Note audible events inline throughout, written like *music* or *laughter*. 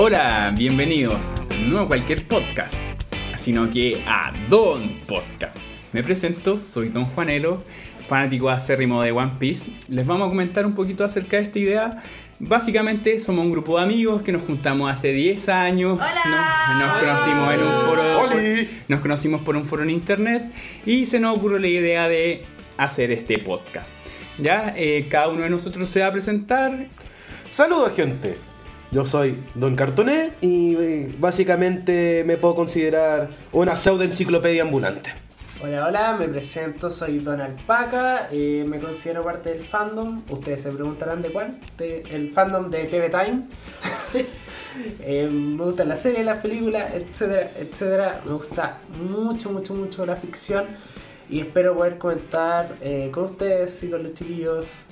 Hola, bienvenidos no a cualquier podcast, sino que a Don Podcast. Me presento, soy Don Juanelo, fanático acérrimo de One Piece. Les vamos a comentar un poquito acerca de esta idea. Básicamente somos un grupo de amigos que nos juntamos hace 10 años. Hola. Nos, nos conocimos en un foro. Oli. Nos conocimos por un foro en internet y se nos ocurrió la idea de hacer este podcast. Ya, Eh, cada uno de nosotros se va a presentar Saludos gente, yo soy Don Cartoné y eh, básicamente me puedo considerar una pseudo enciclopedia ambulante. Hola, hola, me presento, soy Don Alpaca, eh, me considero parte del fandom, ustedes se preguntarán de cuál, el fandom de TV Time. *laughs* Eh, me gusta la serie, las películas, etcétera, etcétera. Me gusta mucho, mucho, mucho la ficción y espero poder comentar con ustedes y con los chiquillos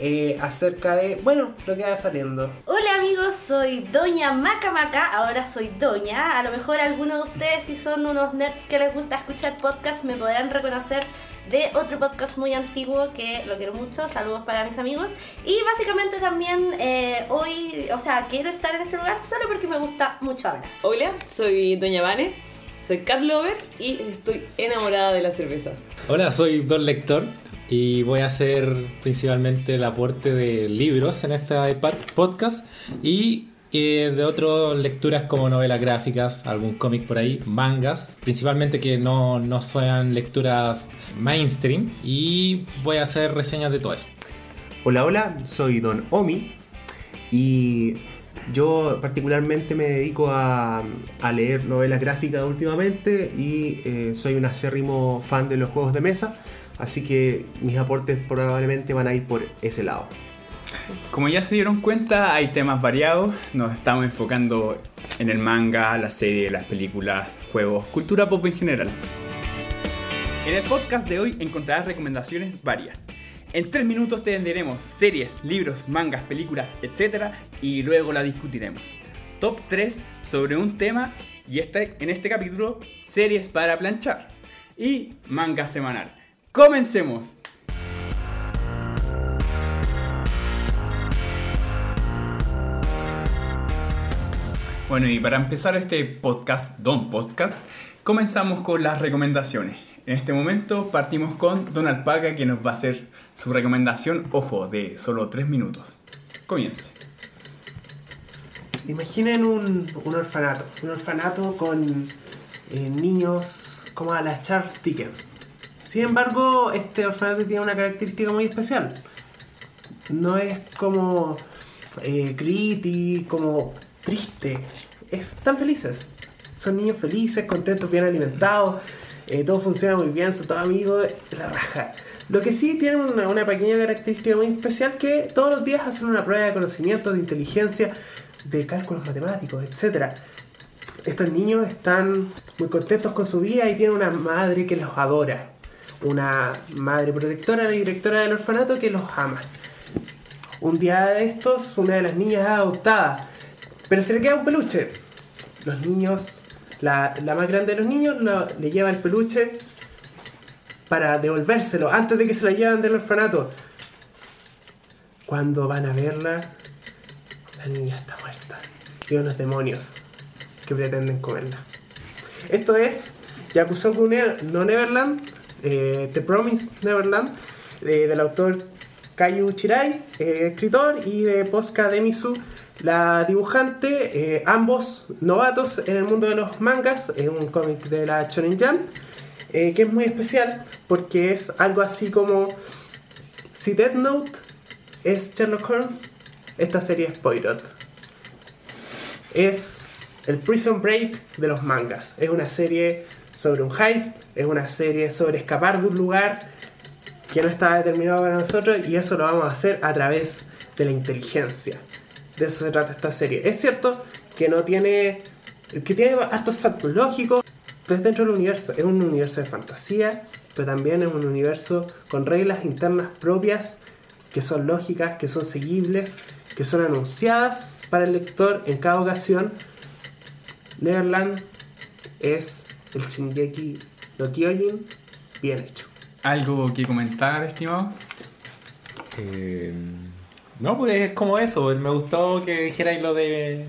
eh, acerca de, bueno, lo que va saliendo. Hola amigos, soy Doña Maca Maca, ahora soy Doña. A lo mejor algunos de ustedes, si son unos nerds que les gusta escuchar podcasts, me podrán reconocer de otro podcast muy antiguo que lo quiero mucho. Saludos para mis amigos. Y básicamente también eh, hoy, o sea, quiero estar en este lugar solo porque me gusta mucho hablar. Hola, soy Doña Vane, soy cat lover y estoy enamorada de la cerveza. Hola, soy Don Lector y voy a hacer principalmente el aporte de libros en este podcast y eh, de otras lecturas como novelas gráficas, algún cómic por ahí, mangas, principalmente que no, no sean lecturas mainstream y voy a hacer reseñas de todo eso. Hola, hola, soy Don Omi y yo particularmente me dedico a, a leer novelas gráficas últimamente y eh, soy un acérrimo fan de los juegos de mesa, así que mis aportes probablemente van a ir por ese lado. Como ya se dieron cuenta, hay temas variados. Nos estamos enfocando en el manga, la serie, las películas, juegos, cultura pop en general. En el podcast de hoy encontrarás recomendaciones varias. En tres minutos te venderemos series, libros, mangas, películas, etc. Y luego la discutiremos. Top 3 sobre un tema y este, en este capítulo, series para planchar. Y manga semanal. ¡Comencemos! Bueno, y para empezar este podcast, Don Podcast, comenzamos con las recomendaciones. En este momento partimos con Don Alpaca, que nos va a hacer su recomendación, ojo, de solo 3 minutos. Comience. Imaginen un, un orfanato, un orfanato con eh, niños como a las Charles Dickens. Sin embargo, este orfanato tiene una característica muy especial. No es como eh, gritty, como triste. Están felices. Son niños felices, contentos, bien alimentados. eh, todo funciona muy bien, son todos amigos. La raja. Lo que sí tiene una, una pequeña característica muy especial que todos los días hacen una prueba de conocimiento, de inteligencia, de cálculos matemáticos, etc. Estos niños están muy contentos con su vida y tienen una madre que los adora. Una madre protectora, la directora del orfanato que los ama. Un día de estos, una de las niñas es adoptada, pero se le queda un peluche. Los niños, la, la más grande de los niños, le lleva el peluche para devolvérselo antes de que se la lleven del orfanato. Cuando van a verla, la niña está muerta. Y unos demonios que pretenden comerla. Esto es Yakusoku no Neverland, eh, The Promised Neverland, eh, del autor Kayu Chirai, eh, escritor, y de Posca Demisu, la dibujante, ambos novatos en el mundo de los mangas, es un cómic de la Shonen Jump, que es muy especial porque es algo así como si Death Note es Sherlock Holmes, esta serie es Poirot. Es el Prison Break de los mangas. Es una serie sobre un heist, es una serie sobre escapar de un lugar que no está determinado para nosotros y eso lo vamos a hacer a través de la inteligencia. De eso se trata esta serie. Es cierto que no tiene. que tiene hartos lógicos, pero es dentro del universo. Es un universo de fantasía, pero también es un universo con reglas internas propias que son lógicas, que son seguibles, que son anunciadas para el lector en cada ocasión. Neverland es el Shingeki no Kyojin bien hecho. ¿Algo que comentar, estimado? Eh, no, pues es como eso. Me gustó que dijerais lo de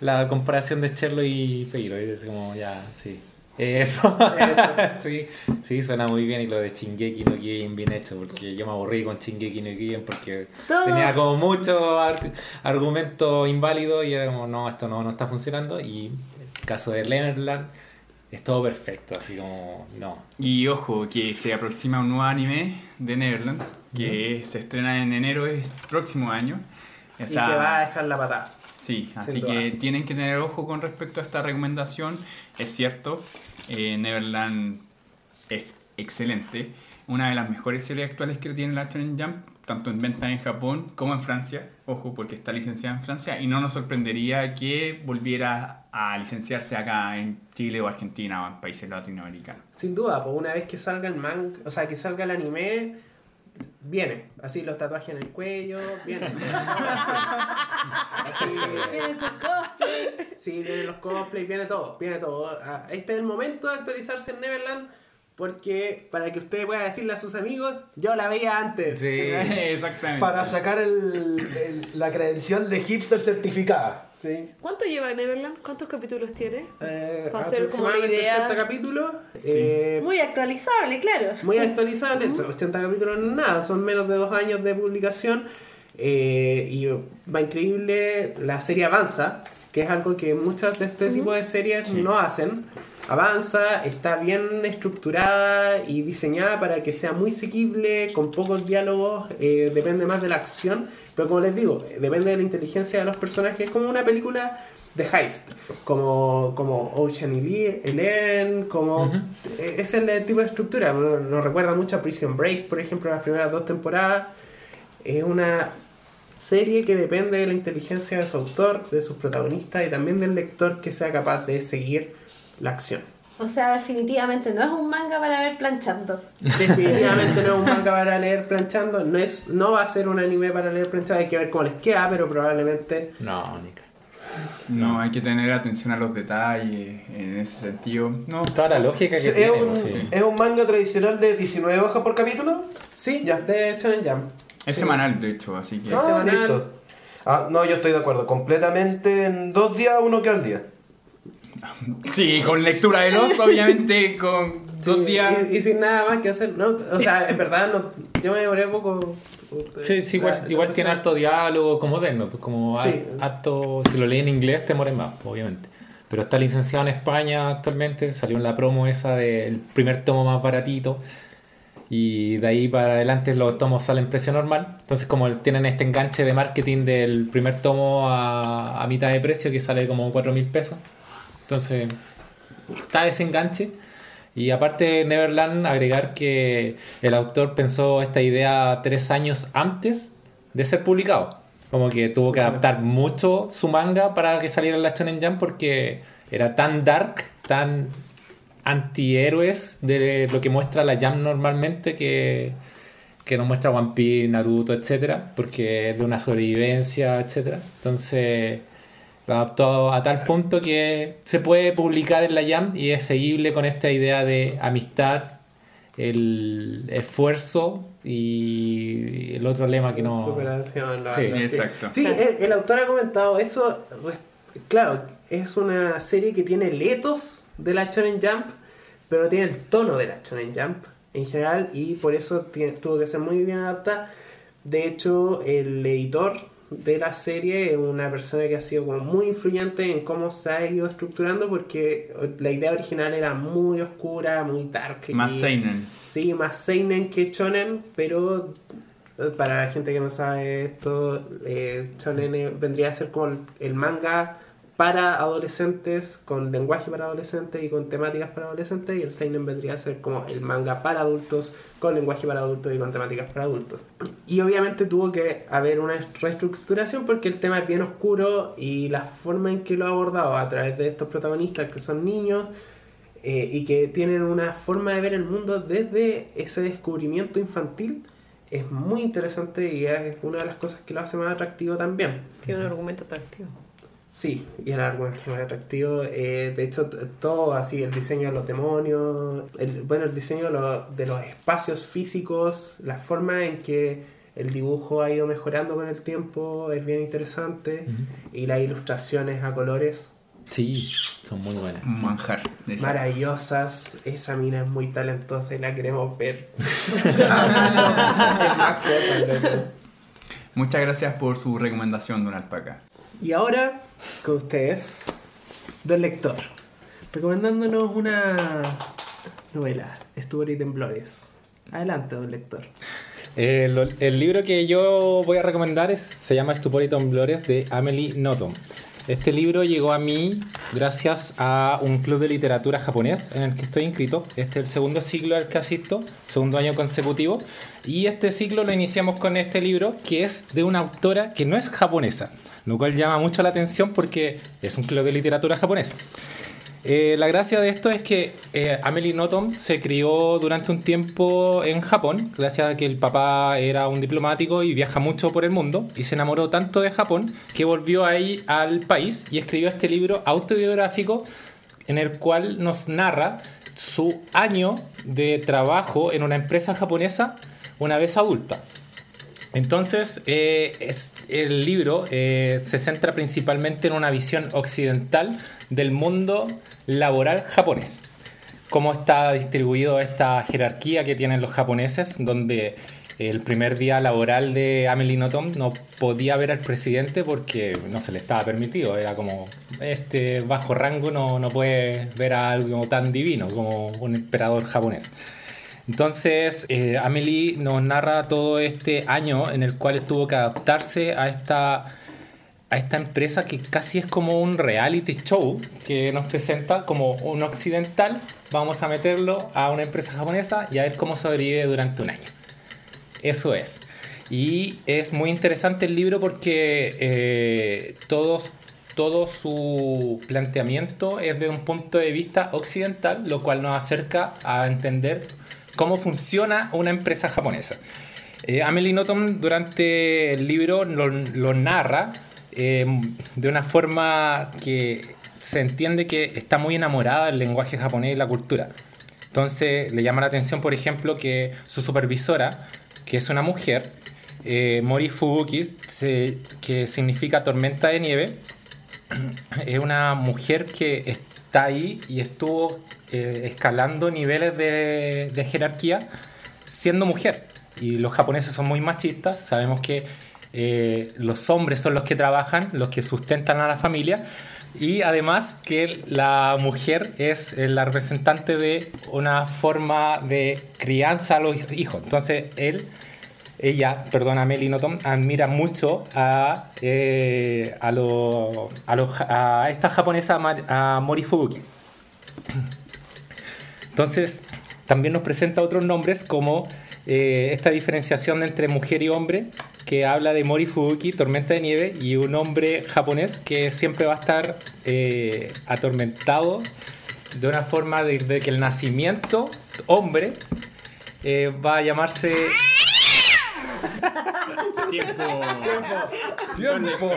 la comparación de Cherlo y Peiro. Es como, ya, sí. Eso. *laughs* sí, sí, suena muy bien. Y lo de Chingeki no Kyojin bien hecho. Porque yo me aburrí con Chingeki no Kyojin porque tenía como muchos ar- argumentos inválidos y era como, no, esto no, no está funcionando. Y el caso de Leonard es todo perfecto. Así como, no. Y ojo, que se aproxima un nuevo anime de Neverland, que se estrena en enero del próximo año. O Y que va a dejar la patada. Sí, así que tienen que tener ojo con respecto a esta recomendación. Es cierto, eh, Neverland es excelente. Una de las mejores series actuales que tiene la Shonen Jump, tanto en venta en Japón como en Francia. Ojo, porque está licenciada en Francia y no nos sorprendería que volviera a licenciarse acá en Chile o Argentina o en países latinoamericanos. Sin duda, pues una vez que salga el manga, o sea, que salga el anime, viene. Así los tatuajes en el cuello, viene. *laughs* Así, sus cosplays. sí, vienen los cosplays, viene todo, viene todo. Ah, Este es el momento de actualizarse en Neverland, porque para que usted pueda decirle a sus amigos, yo la veía antes. *laughs* Exactamente. Para sacar el- el- la credencial de hipster certificada. Sí. ¿Cuánto lleva Neverland? ¿Cuántos capítulos tiene? Eh, Para hacer como una idea. 80 capítulos. eh, Muy actualizable, claro. muy actualizable, 80 capítulos no es nada, son menos de dos años de publicación eh, y va increíble, la serie avanza, que es algo que muchas de este tipo de series no hacen. Avanza, está bien estructurada y diseñada para que sea muy seguible, con pocos diálogos, eh, depende más de la acción, pero como les digo, eh, depende de la inteligencia de los personajes, es como una película de heist, como, como Ocean Eleven, como... Ese es el tipo de estructura, nos, nos recuerda mucho a Prison Break, por ejemplo, las primeras dos temporadas. Es una serie que depende de la inteligencia de su autor, de sus protagonistas y también del lector que sea capaz de seguir la acción. O sea, definitivamente no es un manga para ver planchando. Definitivamente no es un *laughs* manga para leer planchando, no es no va a ser un anime para leer planchando, hay que ver cómo les queda, pero probablemente No, Nica. No, hay que tener atención a los detalles en ese sentido. No, Toda la lógica que ¿Es tiene. un, pues, sí. ¿Es un manga tradicional de 19 hojas por capítulo? sí, Ya. de Shonen Jump. es Sí. semanal, de hecho, así que... Ah, semanal. listo. Ah, no, yo estoy de acuerdo. Completamente en dos días, uno que al día. Sí, con lectura de los, obviamente, con dos días. y, y sin nada más que hacer, ¿no? O sea, en verdad, no, yo me demoré poco. Sí, sí, igual, La- igual la tiene harto diálogo, como moderno, pues como Sí. har- harto, si lo leí en inglés te mueres más, pues, obviamente. Pero está licenciado en España actualmente, salió en la promo esa del primer tomo más baratito. Y de ahí para adelante los tomos salen precio normal. Entonces como tienen este enganche de marketing del primer tomo a, a mitad de precio que sale como 4 mil pesos. Entonces está ese enganche. Y aparte Neverland, agregar que el autor pensó esta idea tres años antes de ser publicado. Como que tuvo que adaptar mucho su manga para que saliera la Shonen Jump porque era tan dark, tan antihéroes de lo que muestra la Jump normalmente que, que nos muestra One Piece, Naruto, etcétera, porque es de una sobrevivencia, etcétera. Entonces lo adaptó a tal punto que se puede publicar en la Jam y es seguible con esta idea de amistad, el esfuerzo y el otro lema que no... Superación, lo Sí, exacto. Sí, el, el autor ha comentado eso. Claro, es una serie que tiene letos de la Shonen Jump, pero no tiene el tono de la Shonen Jump en general y por eso tiene- tuvo que ser muy bien adaptada. De hecho, el editor de la serie una persona que ha sido como muy influyente en cómo se ha ido estructurando porque la idea original era muy oscura, muy dark. Más y- Seinen. Sí, más Seinen que Shonen, pero eh, para la gente que no sabe esto, eh, Shonen eh, vendría a ser como el, el manga para adolescentes, con lenguaje para adolescentes y con temáticas para adolescentes, y el Seinen vendría a ser como el manga para adultos, con lenguaje para adultos y con temáticas para adultos. Y obviamente tuvo que haber una reestructuración porque el tema es bien oscuro y la forma en que lo ha abordado a través de estos protagonistas que son niños, eh, y que tienen una forma de ver el mundo desde ese descubrimiento infantil es muy interesante y es una de las cosas que lo hace más atractivo también. Tiene un argumento atractivo. Sí, y el argumento más atractivo. eh, de hecho, todo así, el diseño de los demonios, el, bueno, el diseño de, lo- de los espacios físicos, la forma en que El dibujo ha ido mejorando con el tiempo, es bien interesante. Y las ilustraciones a colores, Sí, son muy buenas. Un manjar. maravillosas. Esa mina es muy talentosa y la queremos ver. *laughs* Muchas gracias por su recomendación, Don Alpaca. Y ahora, con ustedes, Don Lector, recomendándonos una novela, Estupor y Temblores. Adelante, Don Lector. Eh, lo- el libro que yo voy a recomendar es, se llama Estupor y Temblores de Amelie Nothomb. Este libro llegó a mí gracias a un club de literatura japonés en el que estoy inscrito. Este es el segundo ciclo al que asisto, segundo año consecutivo. Y este ciclo lo iniciamos con este libro que es de una autora que no es japonesa, lo cual llama mucho la atención porque es un club de literatura japonés. Eh, la gracia de esto es que eh, Amelie Nothomb se crió durante un tiempo en Japón, gracias a que el papá era un diplomático y viaja mucho por el mundo, y se enamoró tanto de Japón que volvió ahí al país y escribió este libro autobiográfico en el cual nos narra su año de trabajo en una empresa japonesa una vez adulta. Entonces, eh, el libro eh, se centra principalmente en una visión occidental del mundo laboral japonés. Cómo está distribuido esta jerarquía que tienen los japoneses, donde el primer día laboral de Amelie Nothomb no podía ver al presidente porque no se le estaba permitido. Era como, este bajo rango no, no puede ver a algo tan divino como un emperador japonés. Entonces, eh, Amelie nos narra todo este año en el cual tuvo que adaptarse a esta, a esta empresa que casi es como un reality show que nos presenta como un occidental. Vamos a meterlo a una empresa japonesa y a ver cómo sobrevive durante un año. Eso es. Y es muy interesante el libro porque eh, todos, todo su planteamiento es de un punto de vista occidental, lo cual nos acerca a entender cómo funciona una empresa japonesa. Eh, Amelie Nothomb durante el libro lo, lo narra eh, de una forma que se entiende que está muy enamorada del lenguaje japonés y la cultura. Entonces le llama la atención, por ejemplo, que su supervisora, que es una mujer, eh, Mori Fubuki, se- que significa tormenta de nieve, *clears throat* es una mujer que está ahí y estuvo eh, escalando niveles de, jerarquía siendo mujer. Y los japoneses son muy machistas, sabemos que eh, los hombres son los que trabajan, los que sustentan a la familia. Y además que la mujer es la representante de una forma de crianza a los hijos. Entonces él, ella, perdón, Amelie Nothomb, admira mucho a, eh, a, lo- a, lo a esta japonesa, a Mori Fubuki. Entonces, también nos presenta otros nombres como eh, esta diferenciación entre mujer y hombre, que habla de Mori Fubuki, tormenta de nieve, y un hombre japonés que siempre va a estar eh, atormentado de una forma de, de que el nacimiento, hombre, eh, va a llamarse... *laughs* Tiempo. Tiempo.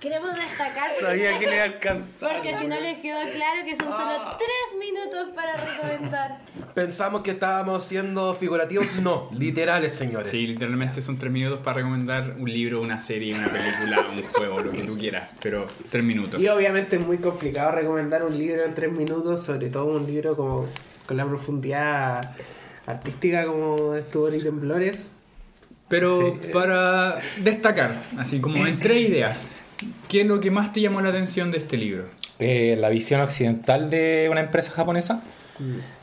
Queremos destacar Sabía que le alcanzaba. porque si no les quedó claro que son solo tres minutos para recomendar. Pensamos que estábamos siendo figurativos. No, literales, señores. Sí, literalmente son tres minutos para recomendar un libro, una serie, una película, un juego, lo que tú quieras. Pero tres minutos. Y obviamente es muy complicado recomendar un libro en tres minutos, sobre todo un libro como con la profundidad artística como Estupor y Temblores. Pero Sí. para destacar, así como en tres ideas, ¿qué es lo que más te llamó la atención de este libro? eh, la visión occidental de una empresa japonesa,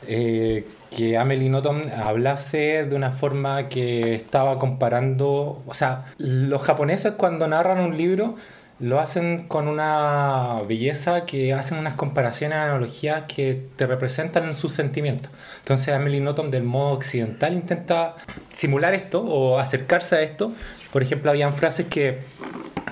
eh, que Amelie Nothomb hablase de una forma que estaba comparando, o sea, los japoneses cuando narran un libro lo hacen con una belleza que hacen unas comparaciones, analogías que te representan en sus sentimientos. Entonces Amelie Nothomb del modo occidental intenta simular esto o acercarse a esto. Por ejemplo, habían frases que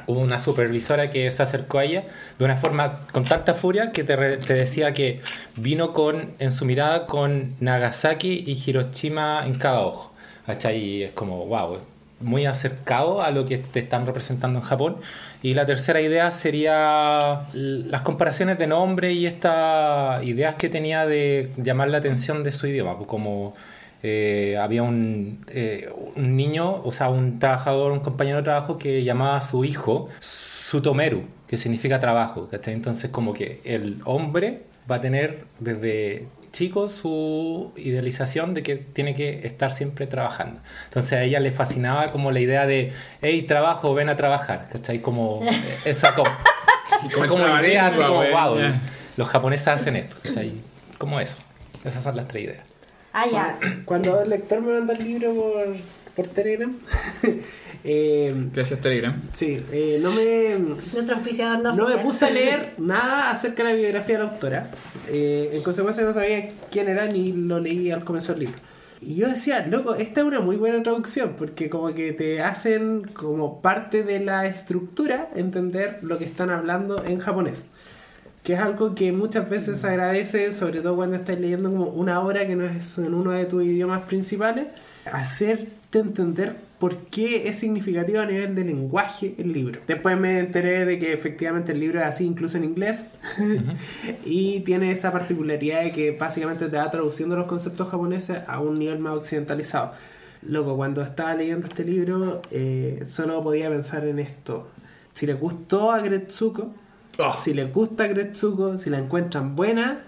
hubo una supervisora que se acercó a ella de una forma con tanta furia que te, re- te decía que vino con en su mirada con Nagasaki y Hiroshima en cada ojo. ¿Cachai? Y es como, wow, muy acercado a lo que te están representando en Japón. Y la tercera idea sería las comparaciones de nombre y estas ideas que tenía de llamar la atención de su idioma, pues como eh, había un, eh, un niño, o sea, un trabajador, un compañero de trabajo que llamaba a su hijo Sutomeru, que significa trabajo, ¿cachai? Entonces como que el hombre va a tener desde chico su idealización de que tiene que estar siempre trabajando. Entonces a ella le fascinaba como la idea de, hey, trabajo, ven a trabajar, ¿cachai? Como eh, esa como, *laughs* Como idea así como, wow, ya. los japoneses hacen esto, ¿cachai? Como eso. Esas son las tres ideas. Ah, ya. Cuando el lector me manda el libro por, por Telegram, *laughs* eh, Gracias, Telegram. sí, eh, no me, Nuestro auspiciador no no me puse a leer *laughs* nada acerca de la biografía de la autora. Eh, en consecuencia no sabía quién era ni lo leí al comienzo del libro. Y yo decía, loco, esta es una muy buena traducción porque como que te hacen como parte de la estructura entender lo que están hablando en japonés. Que es algo que muchas veces se agradece, sobre todo cuando estás leyendo como una obra que no es en uno de tus idiomas principales, hacerte entender por qué es significativo a nivel de lenguaje el libro. Después me enteré de que efectivamente el libro es así incluso en inglés *laughs* y tiene esa particularidad de que básicamente te va traduciendo los conceptos japoneses a un nivel más occidentalizado. Loco, cuando estaba leyendo este libro eh, solo podía pensar en esto. Si le gustó a Gretsuko, Oh. si les gusta Gretsuko, si la encuentran buena,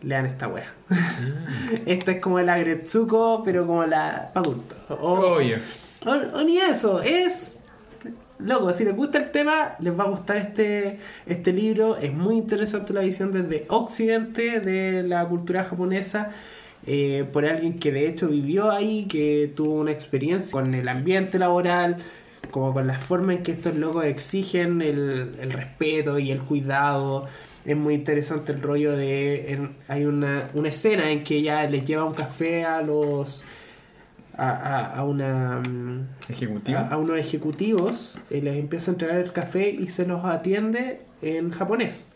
lean esta wea. *laughs* esta es como la Gretsuko, pero como la pa' adultos. O, Oye. O- o ni eso, es. Loco, si les gusta el tema, les va a gustar este, este libro. Es muy interesante la visión desde Occidente de la cultura japonesa. eh, por alguien que de hecho vivió ahí, que tuvo una experiencia con el ambiente laboral, como con la forma en que estos locos exigen el, el respeto y el cuidado. Es muy interesante el rollo de... en- hay una, una escena en que ella les lleva un café a los... a, a- a una... mm, Ejecutivo. a, a unos ejecutivos y les empieza a entregar el café y se los atiende en japonés.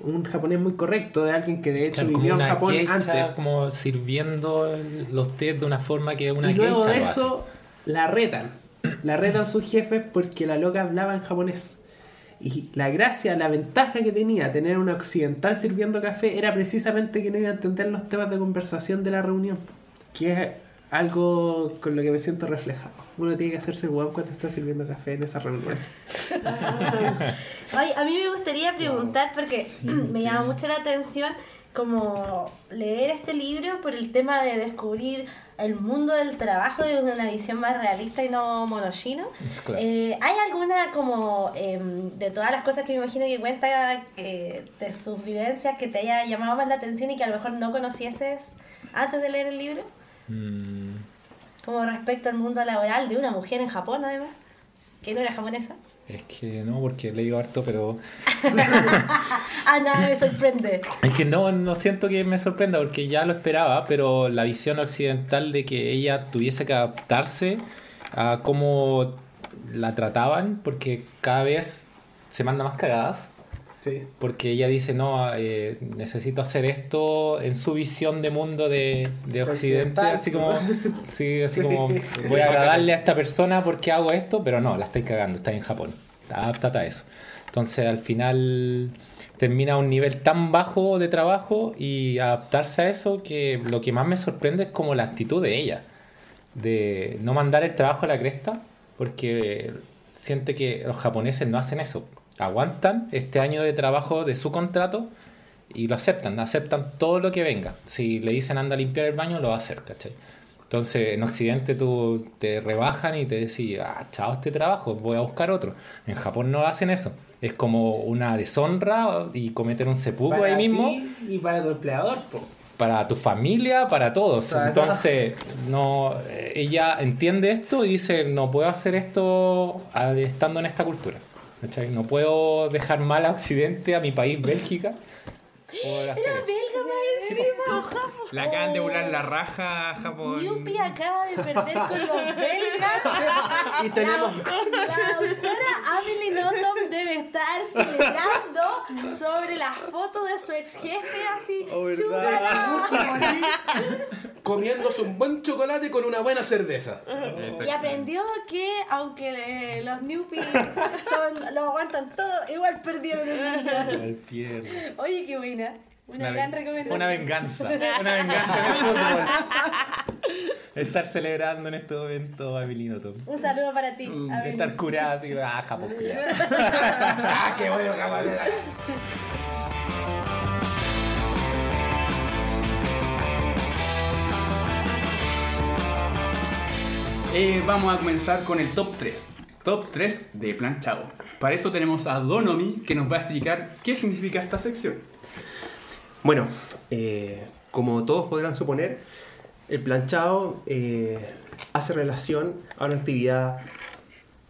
Un japonés muy correcto de alguien que de hecho Claro, vivió en Japón antes. como sirviendo los tés de una forma que una y luego de eso la retan. La retan sus jefes porque la loca hablaba en japonés. Y la gracia, la ventaja que tenía tener una occidental sirviendo café era precisamente que no iba a entender los temas de conversación de la reunión. Que es algo con lo que me siento reflejado. Uno tiene que hacerse guau cuando está sirviendo café en esa reunión. Ay, a mí me gustaría preguntar, porque *clears throat* me llama mucho la atención como leer este libro por el tema de descubrir el mundo del trabajo desde una visión más realista y no monoshino. Claro. Eh, ¿Hay alguna como em, de todas las cosas que me imagino que cuenta eh, de sus vivencias que te haya llamado más la atención y que a lo mejor no conocieses antes de leer el libro? Mm, Como respecto al mundo laboral de una mujer en Japón además, que no era japonesa. es que no, porque he leído harto, pero *laughs* Ah, nada, me sorprende. Es que no, no siento que me sorprenda porque ya lo esperaba, pero la visión occidental de que ella tuviese que adaptarse a cómo la trataban, porque cada vez se manda más cagadas, Sí. porque ella dice, no, eh, necesito hacer esto en su visión de mundo de, de Occidente, así como, *laughs* sí, así Sí. como voy a agradarle a esta persona porque hago esto, pero no, la estoy cagando, está en Japón, adáptate a eso. Entonces al final termina a un nivel tan bajo de trabajo y adaptarse a eso que lo que más me sorprende es como la actitud de ella, de no mandar el trabajo a la cresta, porque siente que los japoneses no hacen eso, aguantan este año de trabajo de su contrato y lo aceptan, aceptan todo lo que venga. Si le dicen anda a limpiar el baño, lo va a hacer, ¿cachai? Entonces en Occidente tú te rebajan y te decís, ah, chao este trabajo, voy a buscar otro. En Japón no hacen eso. Es como una deshonra y cometer un seppuku ahí mismo ti y para tu empleador, po. para tu familia, para todos. Para Entonces, no, eh, ella entiende esto y dice, no puedo hacer esto ah, estando en esta cultura. No puedo dejar mal a Occidente, a mi país, Bélgica. Esto. Belga más encima. La acaban de volar la raja a Japón. Yupi acaba de perder con los belgas. *laughs* Y tenemos- La, la autora Amelie Nothomb debe estar celebrando sobre la foto de su ex jefe así. Oh. *laughs* Comiéndose un buen chocolate con una buena cerveza. Y aprendió que aunque eh, los Newpies son, lo aguantan todo, igual perdieron el. Oye, qué Una gran recomendación. Una venganza. *laughs* Una venganza en el fútbol. Estar celebrando en este momento a Bilinoto. Un saludo para ti, Abel. Estar curado así, ah, Japón. *laughs* *laughs* ¡Ah, qué bueno, cabrón! Eh, vamos a comenzar con el top 3. Top 3 de planchado. Para eso tenemos a Donomi que nos va a explicar qué significa esta sección. Bueno, eh, como todos podrán suponer, el planchado eh, hace relación a una actividad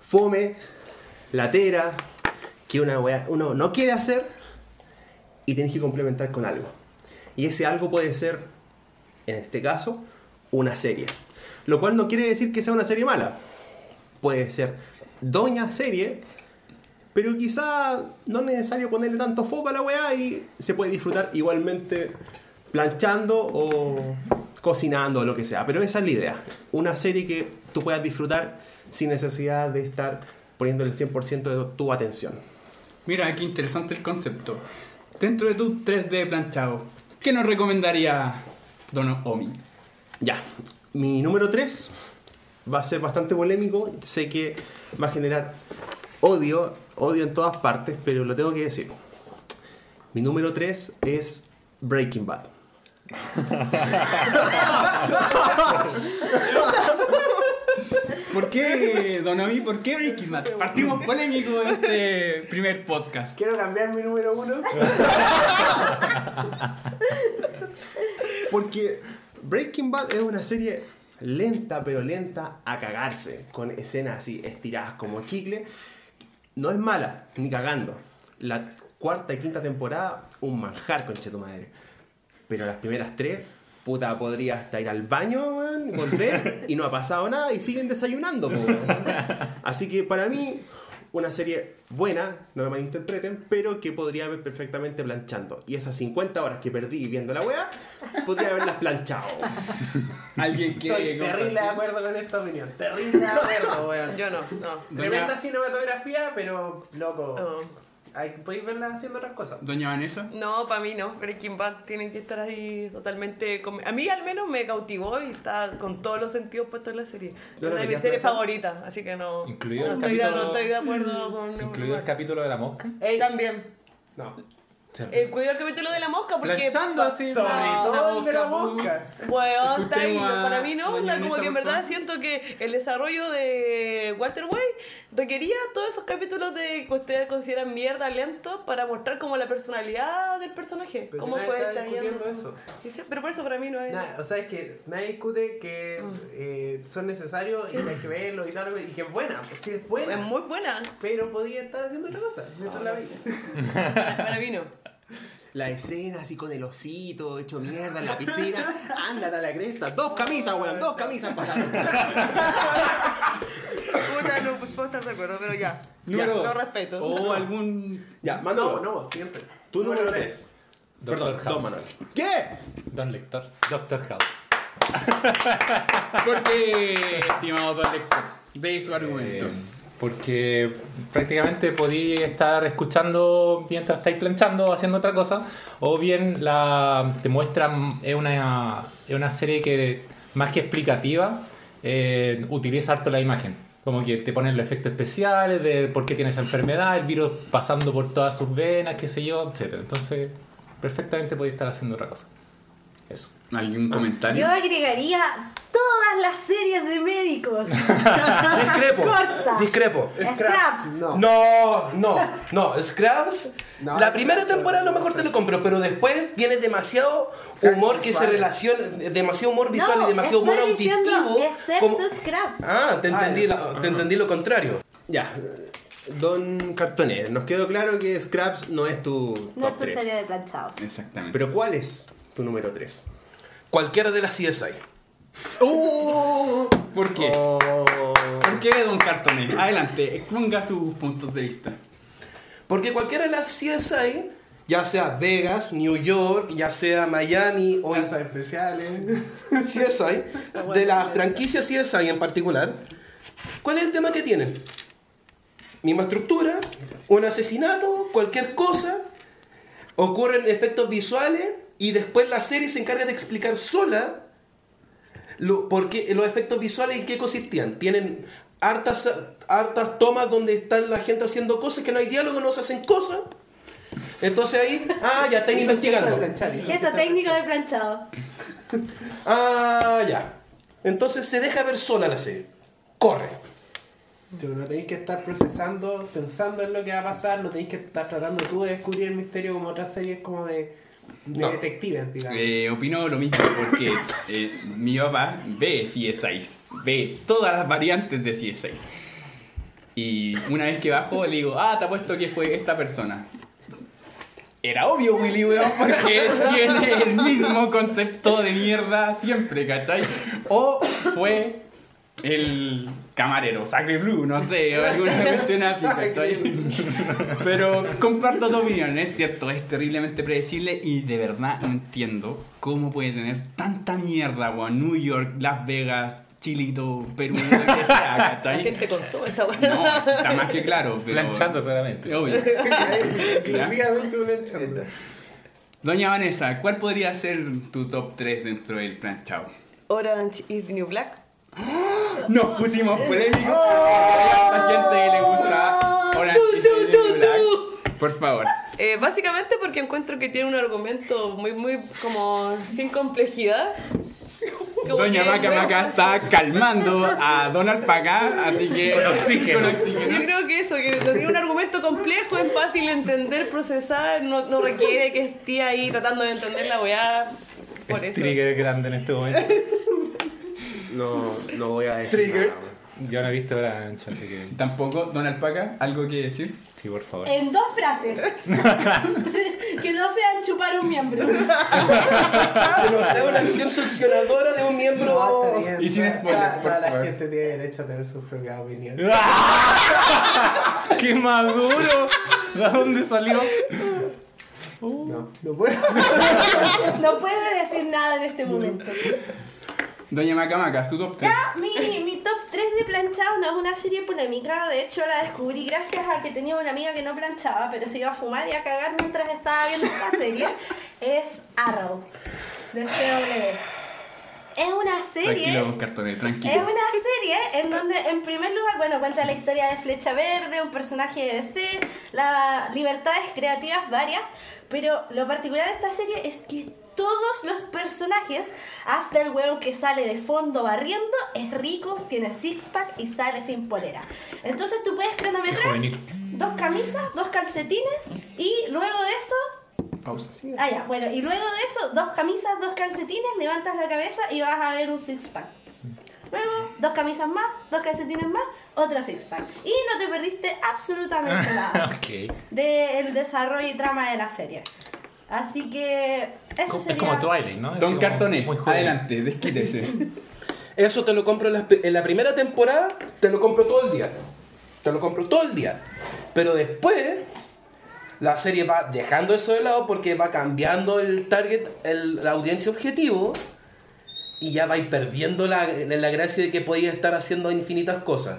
fome, latera, que una uno no quiere hacer y tienes que complementar con algo. Y ese algo puede ser, en este caso, una serie. Lo cual no quiere decir que sea una serie mala. Puede ser doña serie, pero quizá no es necesario ponerle tanto foco a la weá y se puede disfrutar igualmente planchando o cocinando o lo que sea. Pero esa es la idea. Una serie que tú puedas disfrutar sin necesidad de estar poniendo el 100% de tu atención. Mira, qué interesante el concepto. Dentro de tu 3D planchado, ¿qué nos recomendaría Donomi? Ya, mi número 3 va a ser bastante polémico. Sé que va a generar odio, odio en todas partes, pero lo tengo que decir. Mi número 3 es Breaking Bad. *laughs* ¿Por qué, Donomi? ¿Por qué Breaking Bad? Partimos polémico en este primer podcast. Quiero cambiar mi número uno. Porque Breaking Bad es una serie lenta, pero lenta a cagarse, con escenas así estiradas como chicle. No es mala, ni cagando. La cuarta y quinta temporada, un manjar con tu madre. Pero las primeras tres, puta, podría hasta ir al baño, weón, volver, y no ha pasado nada, y siguen desayunando, weón. Así que para mí, una serie buena, no me malinterpreten, pero que podría haber perfectamente planchando. Y esas 50 horas que perdí viendo la weá, podría haberlas planchado. *laughs* Alguien que. Estoy terrible de acuerdo con esta opinión. Terrible de acuerdo, weón. Yo no, no. Tremenda cinematografía, pero loco. No. Podéis verla haciendo otras cosas. Doña Vanessa. No, para mí no. Breaking Bad tienen que estar ahí totalmente. com- A mí al menos me cautivó y está con todos los sentidos puestos en la serie. Es ¿No la una de mis series favoritas, así que no. Incluido no el estoy, de, capítulo- no estoy de acuerdo con. Incluido el capítulo de la mosca. Ey, También. No. Eh, cuidado el capítulo de la mosca porque. Planchando así. Sobre no, todo el de la mosca. Weón, está ahí. Para mí no, como que en verdad siento que el desarrollo de Walter White requería todos esos capítulos de que ustedes consideran mierda lentos para mostrar como la personalidad del personaje. Pero cómo nadie fue su- eso. Sí, sí, Pero por eso para mí no es. Nah, o sea, es que nadie discute que eh, son necesarios y que hay que verlo y tal, y que es buena. Pues sí, es buena. Es muy buena. Pero podía estar haciendo otra cosa. Mientras la vi. Para, *laughs* para mí no. La escena así con el osito hecho mierda en la piscina. Ándate a la cresta. Dos camisas, weón. Dos camisas pasaron. Puta, no puedo estar de acuerdo, pero ya. Número Ya, dos. Lo respeto. O algún. Ya, No, mándalo. no, siempre. Tu número tres. 3. Doctor Perdón, House. dos, Manuel. ¿Qué? Don Lector. Doctor House. *laughs* ¿Por qué, estimado Don Lector? De su argumento. Eh, porque prácticamente podéis estar escuchando mientras estáis planchando o haciendo otra cosa, o bien la te muestran, es una, es una serie que más que explicativa, eh, utiliza harto la imagen. Como que te ponen los efectos especiales de por qué tiene esa enfermedad, el virus pasando por todas sus venas, qué sé yo, etc. Entonces, perfectamente podéis estar haciendo otra cosa. Eso. ¿Algún comentario? Yo agregaría todas las series de médicos. *laughs* Discrepo. Corta. Discrepo. Scraps. No. No, no, no. Scraps, No, la primera temporada a lo no, mejor te lo compro, pero después viene demasiado humor que se relaciona, demasiado humor visual no, y demasiado humor diciendo auditivo. excepto como- Scraps. Ah, te entendí, Ah, la- te entendí lo contrario. Ya. Don Cartoné, nos quedó claro que Scraps no es tu no top es tu 3. serie de planchado. Exactamente. Pero ¿cuál es tu número 3? Cualquiera de las CSI. ¿Por qué? Oh. ¿Por qué, Don Cartone? Adelante, exponga sus puntos de vista. Porque cualquiera de las CSI, ya sea Vegas, New York, ya sea Miami o Casas especiales. *laughs* CSI, de la franquicia CSI en particular, ¿cuál es el tema que tienen? Misma estructura, un asesinato, cualquier cosa, ocurren efectos visuales y después la serie se encarga de explicar sola lo, por qué- los efectos visuales en qué consistían. Tienen hartas, hartas tomas donde están la gente haciendo cosas que no hay diálogo, no se hacen cosas. Entonces ahí, ah, ya están investigando. Gesto técnico de planchado. Ah, ya. Entonces se deja ver sola la serie. Corre. Tú no tenéis que estar procesando, pensando en lo que va a pasar, no tenéis que estar tratando tú de descubrir el misterio como otras series como de, de No. detectives, digamos. Eh, opino lo mismo porque *laughs* eh, mi papá ve CSI, ve todas las variantes de CSI. Y una vez que bajo le digo, ah, te apuesto que fue esta persona. Era obvio, Willy, weón, porque *laughs* tiene el mismo concepto de mierda siempre, ¿cachai? O fue el camarero, Sacre Blue, no sé, o alguna *laughs* cuestión así, ¿cachai? *laughs* Pero comparto tu opinión, es cierto, es terriblemente predecible y de verdad no entiendo cómo puede tener tanta mierda, weón. New York, Las Vegas, Chilito, Perú, lo que sea, *laughs* La ¿cachai? gente consume esa weá. No, está más que claro, pero... Planchando solamente. Obvio. Exclusivamente enchante. Doña Vanessa, ¿cuál podría ser tu top 3 dentro del planchado? Orange is the New Black. Nos pusimos polémicos. La gente que le gusta Orange is the New Black. Por favor. Eh, básicamente porque encuentro que tiene un argumento muy, muy como sin complejidad. Como Doña Maca Maca está calmando a Donald Pacá, así que. Con oxígeno. Yo creo que eso, que tiene un argumento complejo, es fácil de entender, procesar, no, no requiere que esté ahí tratando de entender la weá. Por El eso. trigger grande en este momento. No, no voy a decir Trigger. nada. Yo no he visto Orange, así que *laughs* Tampoco, Donald Paca, ¿algo que decir? sí, por favor. En dos frases. *laughs* que no sean chupar un miembro. *laughs* Que no sea una acción succionadora de un miembro. No, está bien. Y sin spoiler, toda- por Toda la favor. gente tiene derecho a tener su propia opinión. ¡Qué maduro! ¿De dónde salió? No, no puedo. No puede decir nada en este momento. Doña Maca Maca, su top 3. Ya, mi, mi top 3 de planchado no es una serie polémica. De hecho, la descubrí gracias a que tenía una amiga que no planchaba, pero se iba a fumar y a cagar mientras estaba viendo esta *laughs* serie. Es Arrow, de CW. Es una serie. Tranquilo, Es una serie en donde, en primer lugar, bueno, cuenta la historia de Flecha Verde, un personaje de DC, las libertades creativas varias, pero lo particular de esta serie es que todos los personajes, hasta el weón que sale de fondo barriendo, es rico, tiene six-pack y sale sin polera. Entonces tú puedes cronometrar dos camisas, dos calcetines y luego de eso Pausa. Ah, ya, bueno, y luego de eso, dos camisas, dos calcetines, levantas la cabeza y vas a ver un six-pack. Luego, dos camisas más, dos calcetines más, otro six-pack. Y no te perdiste absolutamente *laughs* nada ok. del desarrollo y trama de la serie. Así que. Eso Es sería... como Twilight, ¿no? Don juvenil. adelante, desquítese. *laughs* Eso te lo compro en la, en la primera temporada, te lo compro todo el día. Te lo compro todo el día. Pero después, la serie va dejando eso de lado porque va cambiando el target, el- la audiencia objetivo. Y ya vais perdiendo la, la gracia de que podías estar haciendo infinitas cosas.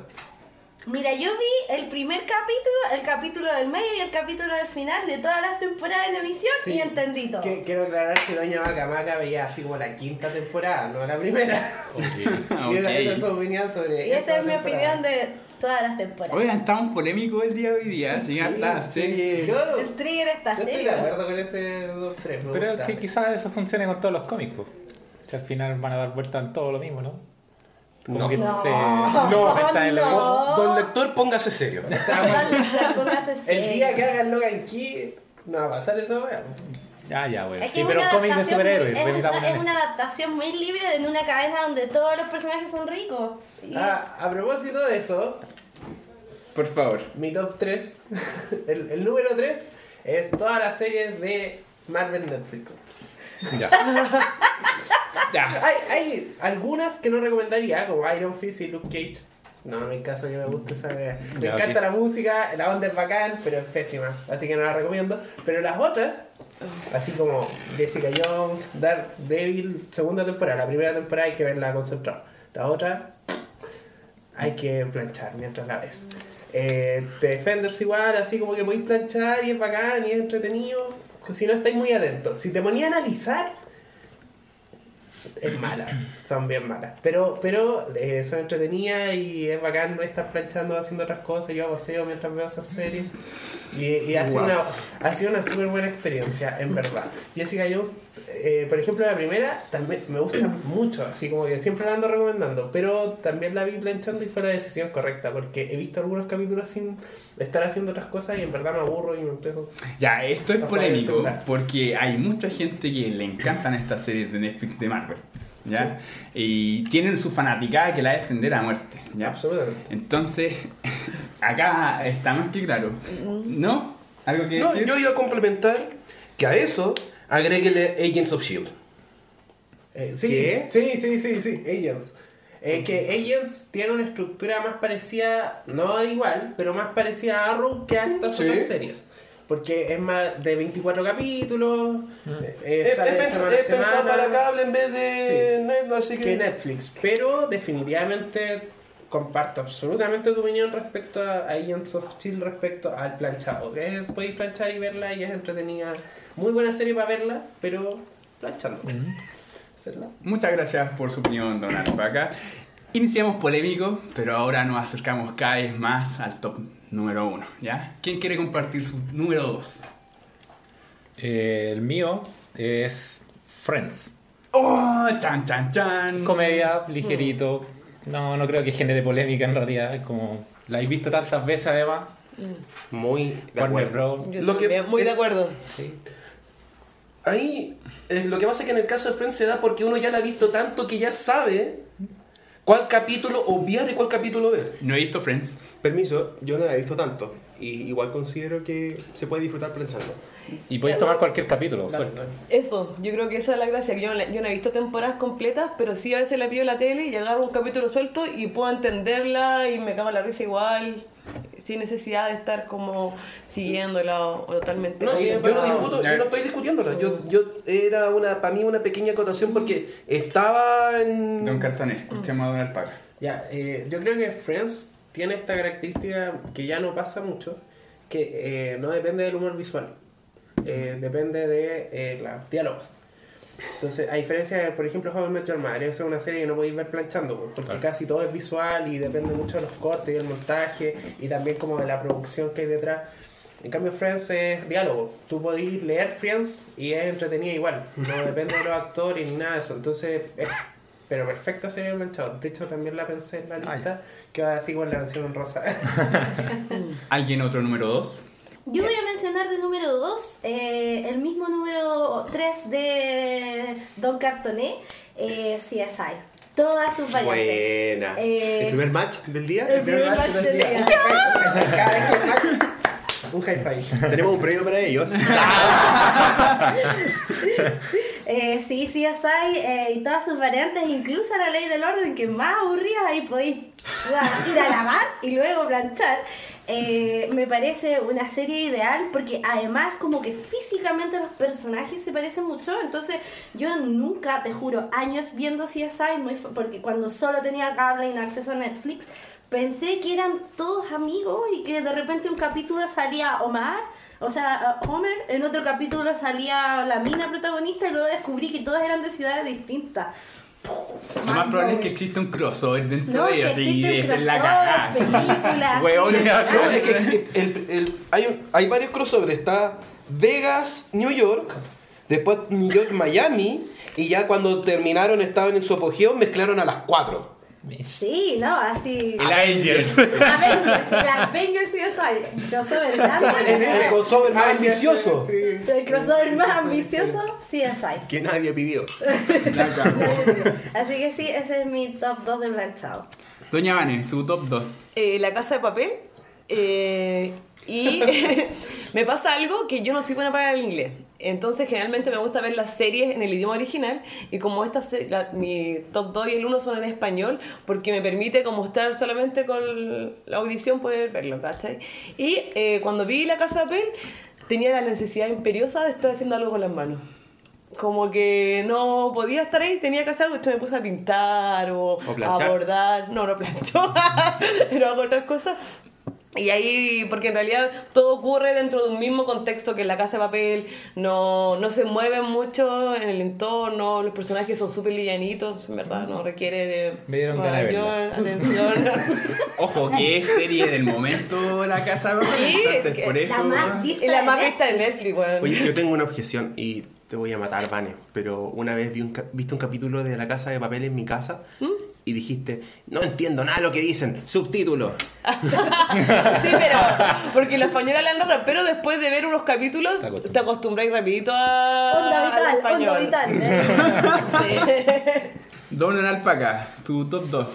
Mira, yo vi el primer capítulo, el capítulo del medio y el capítulo del final de todas las temporadas de emisión Sí. y entendí todo. Que- quiero aclarar que Doña Maca Maca veía así como la quinta temporada, no la primera. *laughs* Ah, Y esa, esa es su opinión sobre Y esa es mi temporada. opinión de todas las temporadas. Oigan, estamos polémicos el día de hoy día. Sigan Sí, esta sí. serie. Yo, El trigger está yo estoy de acuerdo con ese top 3. Me Pero es gusta. que quizás eso funcione con todos los cómics, pues. Que al final van a dar vuelta en todo lo mismo, ¿no? Como No. que No, se no, está en lo no. Don lector, póngase serio. Póngase El día que hagan Logan Key, no va a pasar eso, weón. Ya, ya, güey. Es que Sí, es pero una de adaptación superhéroes, muy- es, remitamos una, en es una eso. adaptación muy libre en una cadena donde todos los personajes son ricos. Y- Ah, a propósito de eso, Por favor. mi top 3, *laughs* el, el número 3, es todas las series de Marvel Netflix. Ya. Ya. Hay, hay algunas que no recomendaría, como Iron Fist y Luke Cage. No, no hay caso que me guste esa. Me Ya, encanta la música, la onda es bacán, pero es pésima. Así que no la recomiendo. Pero las otras, así como Jessica Jones, Daredevil, segunda temporada. La primera temporada hay que verla concentrada. La otra, hay que planchar mientras la ves. Eh, The Defenders igual, así como que podéis planchar y es bacán y es entretenido. Si no estáis muy atentos. Si te ponía a analizar, es mala, son bien malas. Pero, pero eh, son entretenidas y es bacán no estar planchando haciendo otras cosas. Yo voceo mientras veo esas series. Y, y ha, sido una, ha sido una súper buena experiencia, en verdad. Jessica Jones, eh, por ejemplo, la primera también me gusta mucho, así como que siempre la ando recomendando. Pero también la vi planchando y fue la decisión correcta, porque he visto algunos capítulos sin estar haciendo otras cosas y en verdad me aburro y me empiezo. Ya, esto es polémico porque hay mucha gente que le encantan estas series de Netflix de Marvel. ¿Ya? Y tienen su fanaticada que la defender a muerte. ¿ya? Absolutamente. Entonces, *laughs* acá está más que claro. ¿No? ¿Algo que No, decir? yo iba a complementar que a eso agréguele Agents of Shield. Eh, sí, ¿Qué? sí, sí, sí, sí, Agents. Eh, que Agents tiene una estructura más parecida, no igual, pero más parecida a Arrow que a estas Sí. otras series. Porque es más de 24 capítulos, eh, eh, Es, sale es, semana es pensado para cable en vez de Netflix, así que... que Netflix. Pero definitivamente comparto absolutamente tu opinión respecto a Agents of Shield respecto al planchado. Que es, podéis planchar y verla y es entretenida. Muy buena serie para verla, pero planchando. Hacerla. Muchas gracias por su opinión, don Alpaca. Iniciamos polémico, pero ahora nos acercamos cada vez más al top número uno, ¿ya? ¿Quién quiere compartir su número dos? Eh, el mío es Friends. ¡Oh! ¡Chan, chan, chan! Comedia, ligerito. No, no creo que genere polémica en realidad. Es como. La he visto tantas veces además. Muy de Warner acuerdo. Lo que- muy de acuerdo. Ahí, eh, lo que pasa es que en el caso de Friends se da porque uno ya la ha visto tanto que ya sabe cuál capítulo obviar y cuál capítulo ver. No he visto Friends. Permiso, yo no la he visto tanto. Y igual considero que se puede disfrutar planchando. Y puedes tomar cualquier capítulo, suelto. Eso, yo creo que esa es la gracia, que yo no, la- yo no he visto temporadas completas, pero sí a veces la pillo en la tele y agarro un capítulo suelto y puedo entenderla y me cago en la risa igual, sin necesidad de estar como siguiéndola o, o totalmente... No, sí, yo no, concentrado. discuto, yo no estoy discutiéndola. Yo, yo era una, para mí una pequeña acotación porque estaba en... Don Cartoné, escuchemos a Don Alpaca. Ya, eh, yo creo que Friends tiene esta característica que ya no pasa mucho, que eh, no depende del humor visual, eh, depende de eh, los diálogos. Entonces, a diferencia de, por ejemplo, How I Met Your Mother, esa es una serie que no podéis ver planchando, porque casi todo es visual y depende mucho de los cortes y el montaje y también como de la producción que hay detrás. En cambio, Friends es diálogo. Tú podéis leer Friends y es entretenida igual. No *laughs* depende de los actores ni nada de eso. Entonces, es pero perfecta serie planchado. De hecho, también la pensé en la lista, que va así con la en rosa. *laughs* ¿Alguien otro número dos? Yo voy a mencionar de número 2 el mismo número 3 de Don Cartoné, eh, CSI. Todas sus variantes. Buena. Eh, ¿El primer match del día? el primer match del día. Hay match, un high five. Tenemos un premio para ellos. *laughs* Eh, sí, CSI eh, y todas sus variantes, incluso la ley del orden, que más aburrida, ahí podéis ir a lavar y luego planchar. Eh, me parece una serie ideal porque además como que físicamente los personajes se parecen mucho, entonces yo nunca, te juro, años viendo CSI, muy porque cuando solo tenía cable y acceso a Netflix, pensé que eran todos amigos y que de repente un capítulo salía Omar, o sea, Homer, en otro capítulo salía la mina protagonista y luego descubrí que todos eran de ciudades distintas. Lo más probable es que exista un crossover dentro No, de ellos y debe ser la cagada. *laughs* No, es que el- el- hay, un- hay varios crossovers. Está Vegas, New York, después New York, Miami, y ya cuando terminaron, estaban en su apogeo, mezclaron a las cuatro. Sí, no, así. El Avengers. *laughs* Avengers, la Avengers CSI. Crossover *laughs* grande. El crossover más ambicioso. El crossover más ambicioso, CSI. Que nadie pidió. *laughs* Así que sí, ese es mi top 2 de planchado. Doña Vane, su top 2. Eh, la casa de papel. eh, y me pasa algo que yo no soy buena para el inglés. Entonces, generalmente me gusta ver las series en el idioma original. Y como esta se- la- mi top 2 y el 1 son en español, porque me permite, como estar solamente con la audición, poder verlo, ¿cachai? Y eh, cuando vi la casa de papel, tenía la necesidad imperiosa de estar haciendo algo con las manos. Como que no podía estar ahí, tenía que hacer algo, entonces me puse a pintar o, O a bordar. No, no plancho, *laughs* pero hago otras cosas. Y ahí, porque en realidad todo ocurre dentro de un mismo contexto que en la casa de papel, no, no se mueven mucho en el entorno, los personajes son súper livianitos, en verdad, no requiere de Me dieron ganas de mayor atención. *laughs* Ojo, que es serie del momento la casa de papel, Sí, entonces por La eso. más vista Es la más vista de Netflix. Weón. Oye, yo tengo una objeción y te voy a matar, Vane, pero una vez vi un, viste un capítulo de La Casa de Papel en mi casa y dijiste, no entiendo nada de lo que dicen, subtítulos. *laughs* Sí, pero porque los españoles hablan raro, pero después de ver unos capítulos Te acostumbras. te acostumbráis rapidito a Onda al vital, español. onda vital. *laughs* Sí. Don en Alpaca, su top 2.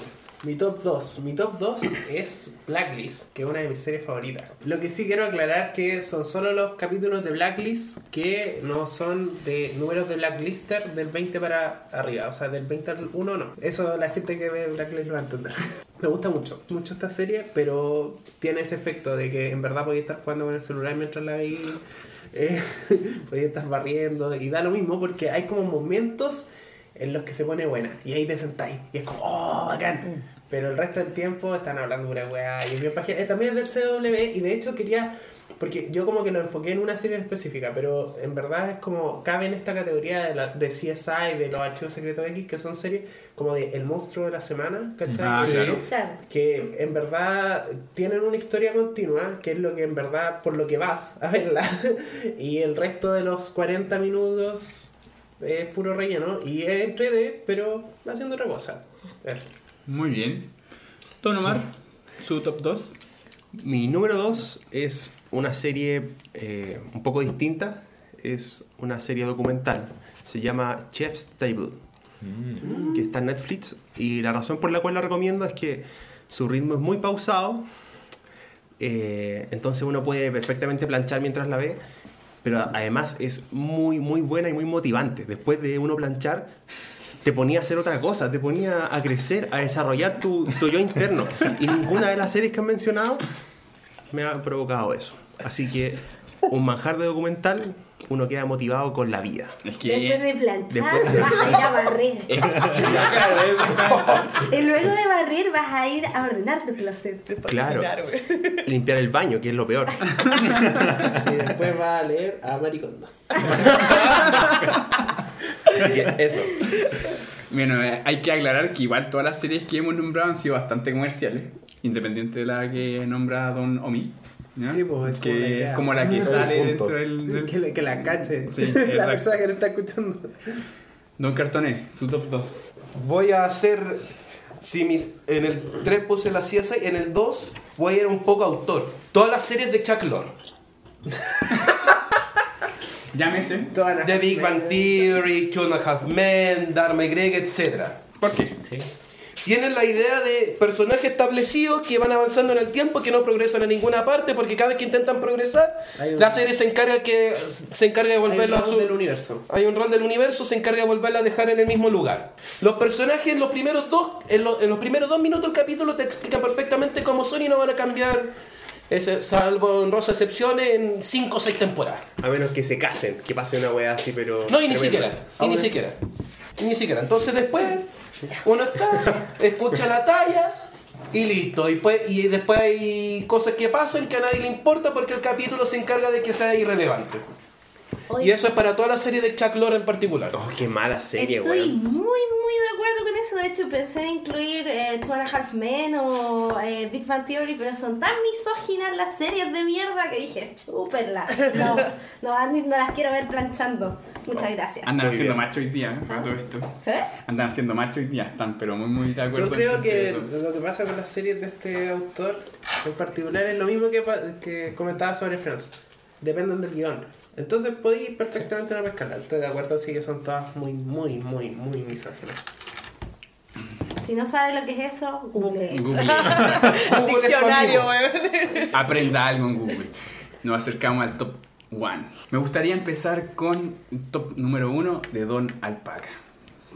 Mi top 2. Mi top 2 es Blacklist, que es una de mis series favoritas. Lo que sí quiero aclarar que son solo los capítulos de Blacklist que no son de números de Blacklister del 20 para arriba. O sea, del 20 al 1 no. Eso la gente que ve Blacklist lo va a entender. *laughs* Me gusta mucho, mucho esta serie, pero tiene ese efecto de que en verdad podéis estar jugando con el celular mientras la veis. *laughs* Eh, estar barriendo y da lo mismo porque hay como momentos en los que se pone buena. Y ahí te sentáis. Y es como, oh, bacán. Pero el resto del tiempo están hablando pura weá. Y bien pajera. Eh, También es del CW. Y de hecho quería. Porque yo como que lo enfoqué en una serie específica, pero en verdad es como cabe en esta categoría de, la, de CSI, de los archivos secretos X, que son series como de El monstruo de la semana, ¿cachai? Ah, claro. Que en verdad tienen una historia continua, que es lo que en verdad, por lo que vas a verla, *laughs* y el resto de los 40 minutos es puro relleno, y es en 3D, pero haciendo otra cosa. Muy bien. Don Omar, su top 2. Mi número 2 es una serie eh, un poco distinta, es una serie documental, se llama Chef's Table, que está en Netflix y la razón por la cual la recomiendo es que su ritmo es muy pausado, eh, entonces uno puede perfectamente planchar mientras la ve, pero además es muy muy buena y muy motivante. Después de uno planchar, te ponía a hacer otra cosa, te ponía a crecer, a desarrollar tu, tu yo interno. Y ninguna de las series que han mencionado me ha provocado eso. Así que un manjar de documental, uno queda motivado con la vida. Es que. Después de planchar Después de- vas a ir a barrer. *laughs* Y luego de barrer vas a ir a ordenar tu closet. Claro. Limpiar el baño, que es lo peor. *laughs* Y después va a leer a que eso. Bueno, eh, hay que aclarar que igual todas las series que hemos nombrado han sido bastante comerciales, independiente de la que nombra Don Omi. ¿Ya? Sí, pues, es como la que idea. como la que sale dentro del, del- Que, la- que la cache. Sí, *laughs* la persona que lo está escuchando. Don Cartoné, su top 2. Voy a hacer. Si mi- en el 3 puse la CSI, en el 2 voy a ir un poco autor. Todas las series de Chuck Lorre. *laughs* Llámese. Todas las- The Big Bang Theory, Two and a Half Men, Dharma y Greg, etc. ¿Por qué? Sí. Tienen la idea de personajes establecidos que van avanzando en el tiempo, que no progresan a ninguna parte, porque cada vez que intentan progresar, Hay un- la serie se encarga, que, se encarga de Hay un volverlo a su... del universo. Hay un rol del universo, se encarga de volverla a dejar en el mismo lugar. Los personajes en los primeros dos, en, lo- en los primeros dos minutos del capítulo te explican perfectamente cómo son y no van a cambiar, ese- salvo honrosas excepciones, en cinco o seis temporadas. A menos que se casen, que pase una wea así, pero. No, y ni tremenda. siquiera. Y ni siquiera. Y ni siquiera. Entonces después uno está, escucha la talla y listo. Y, pues, y después hay cosas que pasan que a nadie le importa porque el capítulo se encarga de que sea irrelevante. Oye, Y eso es para toda la serie de Chuck Lorre en particular. Oh, qué mala serie, Estoy weón. muy, muy de acuerdo con eso. De hecho, pensé en incluir eh, Two and a Half Men o eh, Big Bang Theory, pero son tan misóginas las series de mierda que dije, chúperla. No, no, no las quiero ver planchando. Muchas gracias. Andan Muy haciendo bien. macho hoy día, ¿eh? Todo esto. ¿Eh? Andan haciendo macho hoy día, están, pero muy, muy de acuerdo. Yo creo que eso. lo que pasa con las series de este autor en particular es lo mismo que, que comentaba sobre Friends. Dependen del guion. Entonces podéis perfectamente no pescarla. Estoy de acuerdo, sí que son todas muy, muy, muy, muy misóginas. Si no sabe lo que es eso, google. Google. Google *laughs* diccionario. Aprenda algo en Google. Nos acercamos al top 1. Me gustaría empezar con el top número 1 de Don Alpaca.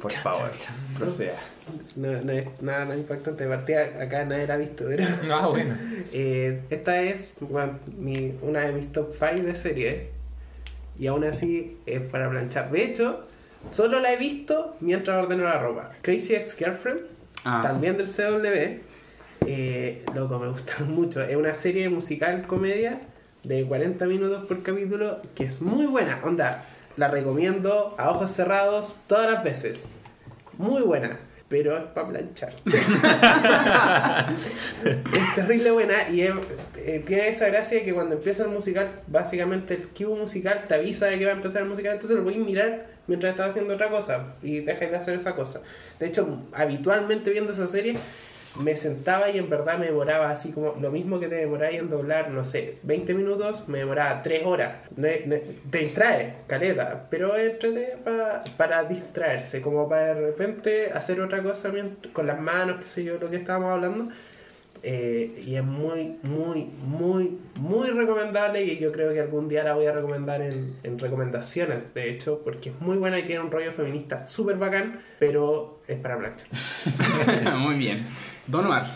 Por favor, proceda. No, no es nada, nada impactante. De partida acá nadie la ha visto, pero... Ah, bueno. *laughs* Eh, esta es bueno, mi- una de mis top 5 de series. Y aún así es para planchar. De hecho, solo la he visto mientras ordeno la ropa. Crazy Ex Girlfriend, Ah. también del CW. Eh, loco, me gusta *laughs* mucho. Es una serie musical comedia de 40 minutos por capítulo que es muy buena. Onda, la recomiendo a ojos cerrados todas las veces. Muy buena, pero es para planchar. *laughs* *laughs* es terrible buena y es- eh, tiene esa gracia que cuando empieza el musical, básicamente el cue musical te avisa de que va a empezar el musical, entonces lo voy a mirar mientras estás haciendo otra cosa y dejas de hacer esa cosa. De hecho, habitualmente viendo esa serie, me sentaba y en verdad me demoraba así como lo mismo que te demoráis en doblar, no sé, 20 minutos, me demoraba 3 horas. Te distrae, caleta, pero entrete pa- para distraerse, como para de repente hacer otra cosa con las manos, qué sé yo, lo que estábamos hablando. Eh, y es muy, muy, muy, muy recomendable y yo creo que algún día la voy a recomendar en, en recomendaciones, de hecho, porque es muy buena y tiene un rollo feminista súper bacán, pero es para plancha. *laughs* Muy bien. Don Omar.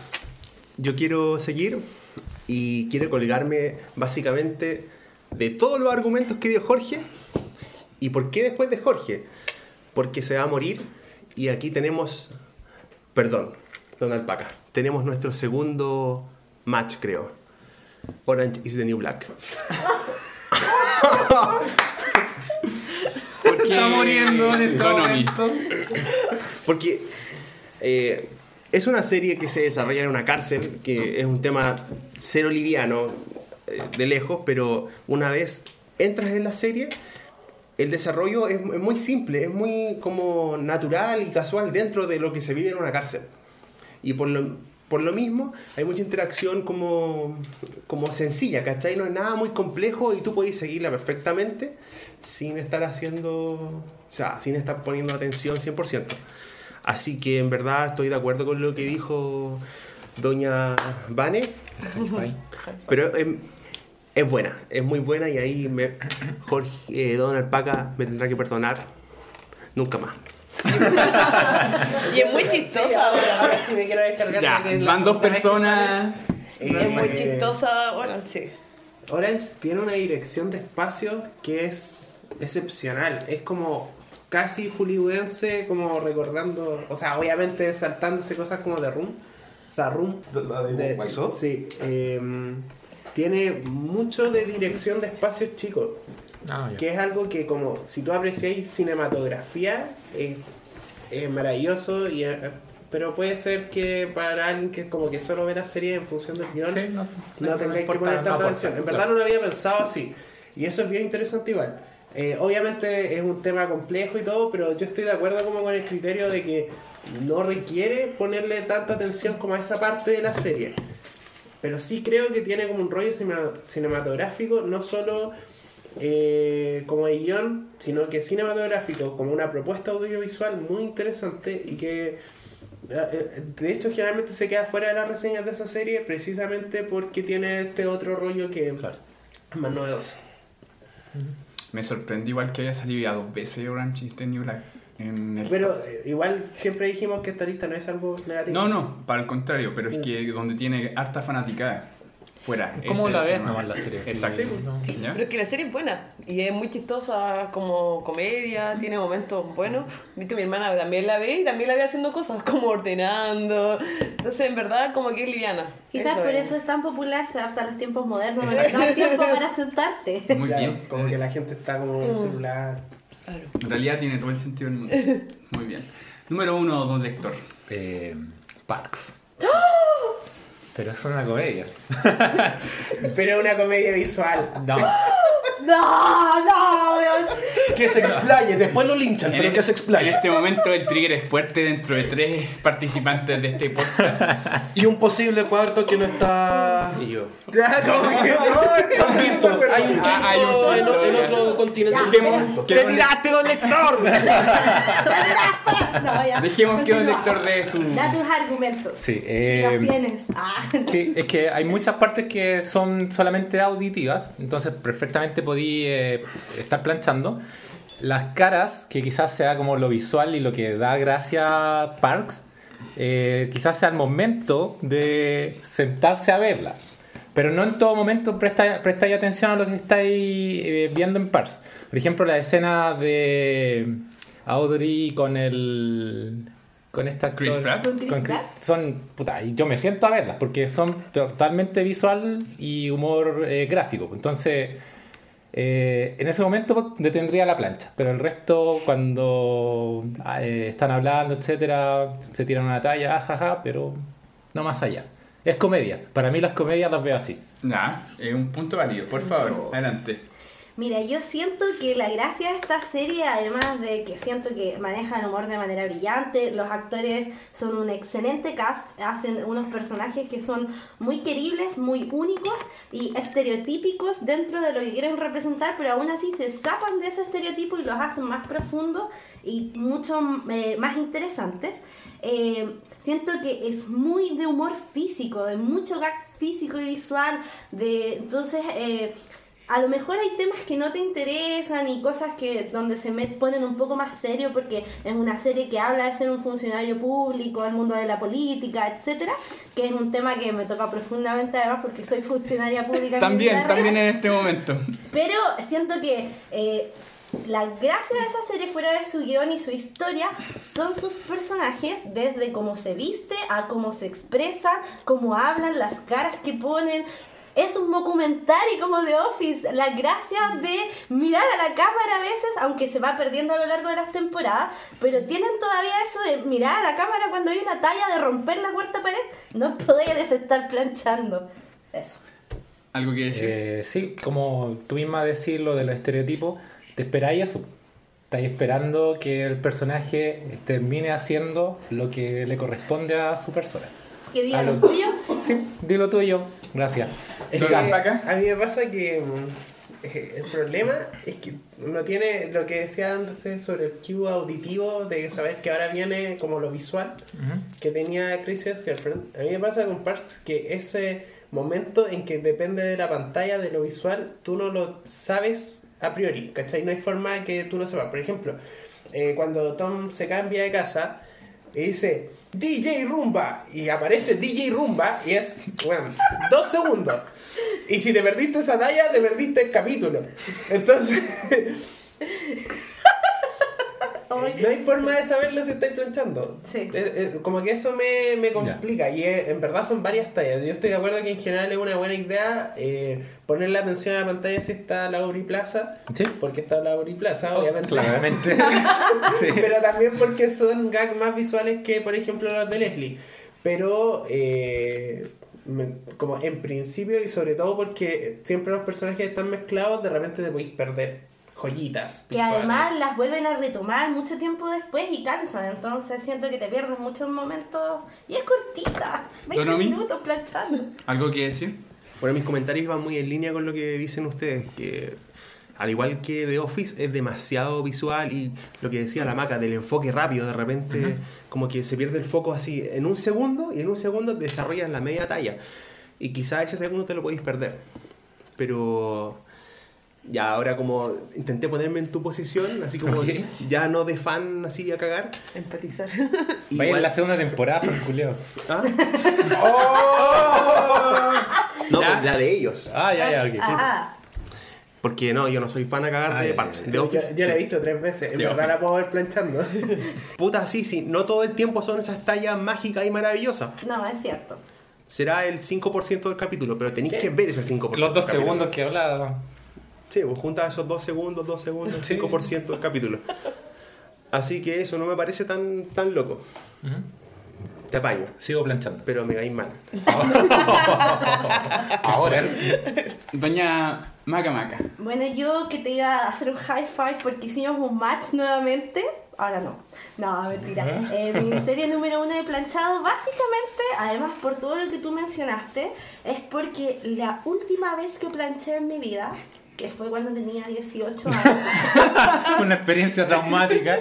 Yo quiero seguir y quiero colgarme básicamente de todos los argumentos que dio Jorge. ¿Y por qué después de Jorge? Porque se va a morir y aquí tenemos, perdón, Don Alpaca, tenemos nuestro segundo match, creo. Orange is the New Black. Porque Está muriendo en este momento. Porque eh, es una serie que se desarrolla en una cárcel, que es un tema cero liviano eh, de lejos, pero una vez entras en la serie, el desarrollo es, es muy simple, es muy como natural y casual dentro de lo que se vive en una cárcel. Y por lo, por lo mismo hay mucha interacción como, como sencilla, ¿cachai? No es nada muy complejo y tú puedes seguirla perfectamente sin estar haciendo, o sea, sin estar poniendo atención 100%. Así que en verdad estoy de acuerdo con lo que dijo doña Vane, pero es, es buena, es muy buena y ahí me, Jorge, eh, Don Alpaca me tendrá que perdonar nunca más. *laughs* Y es muy chistosa ahora. Ahora sí me quiero descargar Ya, van dos personas. Es muy Eh, chistosa, bueno, sí. Orange tiene una dirección de espacio que es excepcional. Es como casi hollywoodense, como recordando, o sea, obviamente saltándose cosas como de Room. O sea, Room. ¿La de de-? Sí. em, tiene mucho de dirección de espacios chicos. Ah. Que es algo que como si tú apreciáis cinematografía, es maravilloso, y, eh, pero puede ser que para alguien que como que solo ve la serie en función del guion, Sí, no- no no tengáis que poner tanta atención. En claro. verdad no lo había pensado así. Y eso es bien interesante igual. Eh, obviamente es un tema complejo y todo, pero yo estoy de acuerdo como con el criterio de que no requiere ponerle tanta atención como a esa parte de la serie. Pero sí creo que tiene como un rollo cine- cinematográfico, no solo eh, como de guion, sino que cinematográfico, como una propuesta audiovisual muy interesante y que eh, de hecho generalmente se queda fuera de las reseñas de esa serie precisamente porque tiene este otro rollo que es más novedoso. Me sorprendí igual que haya salido ya dos veces Orange is the New Black. En el Pero eh, igual siempre dijimos que esta lista no es algo negativo. No, no, para el contrario, pero es que donde tiene harta fanaticada fuera. ¿Cómo la ves nomás la serie? Exacto. Sí. Pero es que la serie es buena y es muy chistosa como comedia, tiene momentos buenos. Vi que mi hermana también la ve y también la ve haciendo cosas *laughs* como ordenando. Entonces, en verdad, como que es liviana. Quizás por es. eso es tan popular, se adapta a los tiempos modernos, no hay tiempo para *laughs* sentarte. Muy Claro, bien. Como que la gente está como en el celular. Claro. En realidad tiene todo el sentido del mundo. *laughs* Muy bien. Número uno, don lector. Eh, Parks. Pero es una comedia. *laughs* Pero una comedia visual. No. No, no, weón. Que se explaye, después lo linchan, pero en, que se en explaye. este momento el trigger es fuerte dentro de tres participantes de este podcast. *laughs* Y un posible cuarto que no está. Y yo. Como que no, Un Hay un quinto Ah, hay un en, quinto, en ya. otro continente. Dejemos que ¡Te tiraste, don lector! *laughs* No, ya. Dejemos que don Continúa. lector de su... Da tus argumentos. Sí, Si eh, los tienes. Ah. *laughs* Sí, es que hay muchas partes que son solamente auditivas, entonces perfectamente podí eh, estar planchando. Las caras, que quizás sea como lo visual y lo que da gracia a Parks, eh, quizás sea el momento de sentarse a verla. Pero no en todo momento presta, prestáis atención a lo que estáis eh, viendo en Parks. Por ejemplo, la escena de Audrey con el con esta Chris actor- Pratt. ¿Con Chris con Chris- Pratt? son puta, y yo me siento a verlas porque son totalmente visual y humor eh, gráfico entonces eh, en ese momento detendría la plancha pero el resto cuando eh, están hablando etcétera se tiran una talla jaja pero no más allá es comedia para mí las comedias las veo así Ya, es un punto válido, por favor, adelante. Mira, yo siento que la gracia de esta serie, además de que siento que manejan el humor de manera brillante, los actores son un excelente cast, hacen unos personajes que son muy queribles, muy únicos y estereotípicos dentro de lo que quieren representar, pero aún así se escapan de ese estereotipo y los hacen más profundos y mucho eh, más interesantes. Eh, siento que es muy de humor físico, de mucho gag físico y visual, de entonces... Eh, a lo mejor hay temas que no te interesan y cosas que donde se met- ponen un poco más serio porque es una serie que habla de ser un funcionario público, el mundo de la política, etcétera, que es un tema que me toca profundamente además porque soy funcionaria pública. en También, vida también en este momento. Pero siento que eh, la gracia de esa serie, fuera de su guion y su historia, son sus personajes, desde cómo se viste, a cómo se expresan, cómo hablan, las caras que ponen. Es un documentario como The Office. La gracia de mirar a la cámara a veces, aunque se va perdiendo a lo largo de las temporadas, pero tienen todavía eso de mirar a la cámara cuando hay una talla de romper la cuarta pared. No podéis estar planchando. Eso. ¿Algo que decir? Eh, sí, como tú misma decís lo de los estereotipos, te esperáis eso. Estáis esperando que el personaje termine haciendo lo que le corresponde a su persona. Que diga lo lo- suyo. Sí, dilo tuyo. Gracias. Es ¿Son que a mí me pasa que eh, el problema es que uno tiene lo que decía antes sobre el cue auditivo, de saber que ahora viene como lo visual que tenía Crazy Girlfriend. A mí me pasa con Parks que ese momento en que depende de la pantalla, de lo visual, tú no lo sabes a priori, ¿cachai? No hay forma que tú lo sepas. Por ejemplo, eh, cuando Tom se cambia de casa y dice DJ Rumba y aparece DJ Rumba y es, bueno, dos segundos. Y si te perdiste esa talla, te perdiste el capítulo. Entonces, *laughs* no hay forma de saberlo si estáis planchando. Sí. Eh, eh, como que eso me, me complica. Y eh, en verdad son varias tallas. Yo estoy de acuerdo que en general es una buena idea eh, ponerle atención a la pantalla si está Lauri Plaza. Sí. Porque está Lauri Plaza, obviamente. Claramente. *laughs* Pero también porque son gags más visuales que, por ejemplo, los de Leslie. Pero, eh, me- como en principio y sobre todo porque siempre los personajes están mezclados, de repente te podéis perder joyitas. Que visuales. además las vuelven a retomar mucho tiempo después y cansan. Entonces siento que te pierdes muchos momentos. Y es cortita. 20 Donomi. minutos planchando. ¿Algo que decir? Bueno, mis comentarios van muy en línea con lo que dicen ustedes, que al igual que The Office es demasiado visual y lo que decía la maca del enfoque rápido, de repente como que se pierde el foco así en un segundo y en un segundo desarrollas la media talla y quizás ese segundo te lo podéis perder. Pero ya ahora como intenté ponerme en tu posición, así como ya no de fan así a cagar. Empatizar. Vaya en la segunda temporada, Frank Julio. ¿Ah? *laughs* No, Ya. pues, la de ellos. Ah, ya, ya, ok. Ah, Porque no, yo no soy fan a cagar Ah, de ya, Parks. ya. Yo, Office. yo la he visto tres veces. En The verdad Office. la puedo ver planchando. *laughs* Puta, sí, sí. No todo el tiempo son esas tallas mágicas y maravillosas. no, es cierto. Será el 5% del capítulo, pero tenéis ¿Qué? que ver ese 5%. Los dos segundos que hablaba. Sí, pues juntas esos dos segundos, dos segundos, Sí. 5% del capítulo. Así que eso no me parece tan, tan loco. Te apaño, Sigo planchando. pero me caís mal. *laughs* Ahora. Doña Maca Maca. Bueno, yo que te iba a hacer un high five porque hicimos un match nuevamente. Ahora no. No, mentira. Eh, mi serie número uno de planchado, básicamente, además por todo lo que tú mencionaste, es porque la última vez que planché en mi vida, que fue cuando tenía 18 años, *laughs* Una experiencia traumática.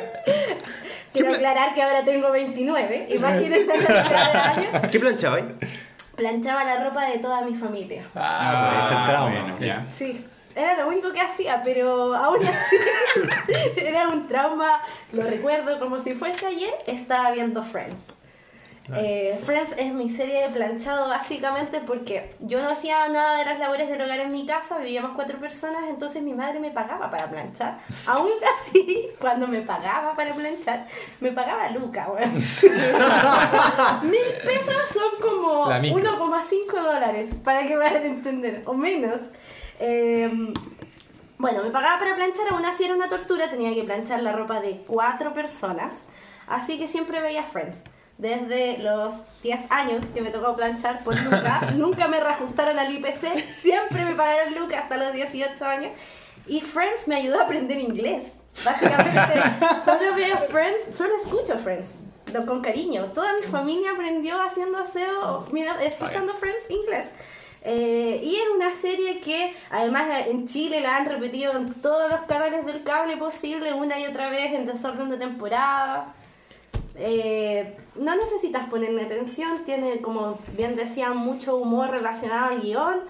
quiero aclarar que ahora tengo 29, imagínense la cantidad de años, *laughs* ¿Qué planchabais? planchaba la ropa de toda mi familia. Ah, puede ser trauma. bueno, ya. Sí, era lo único que hacía, pero aún así *laughs* era un trauma, lo recuerdo como si fuese ayer, estaba viendo Friends. Eh, Friends es mi serie de planchado básicamente porque yo no hacía nada de las labores del hogar en mi casa, vivíamos cuatro personas, entonces mi madre me pagaba para planchar. Aún *laughs* así, cuando me pagaba para planchar, me pagaba Luca, weón. *laughs* Mil pesos son como La micro. 1,5 dólares, para que me hagan entender, o menos. Eh, bueno, me pagaba para planchar, aún así era una tortura, tenía que planchar la ropa de cuatro personas, así que siempre veía Friends. Desde los 10 años que me tocó planchar por Luca, *laughs* nunca me reajustaron al IPC, siempre me pagaron Luca hasta los 18 años. Y Friends me ayudó a aprender inglés. Básicamente, *laughs* solo veo Friends, solo escucho Friends, lo, con cariño. Toda mi familia aprendió haciendo aseo, mira, escuchando Friends inglés. Eh, y es una serie que además en Chile la han repetido en todos los canales del cable posible una y otra vez en desorden de temporada. Eh, no necesitas ponerle atención, tiene como bien decía mucho humor relacionado al guion.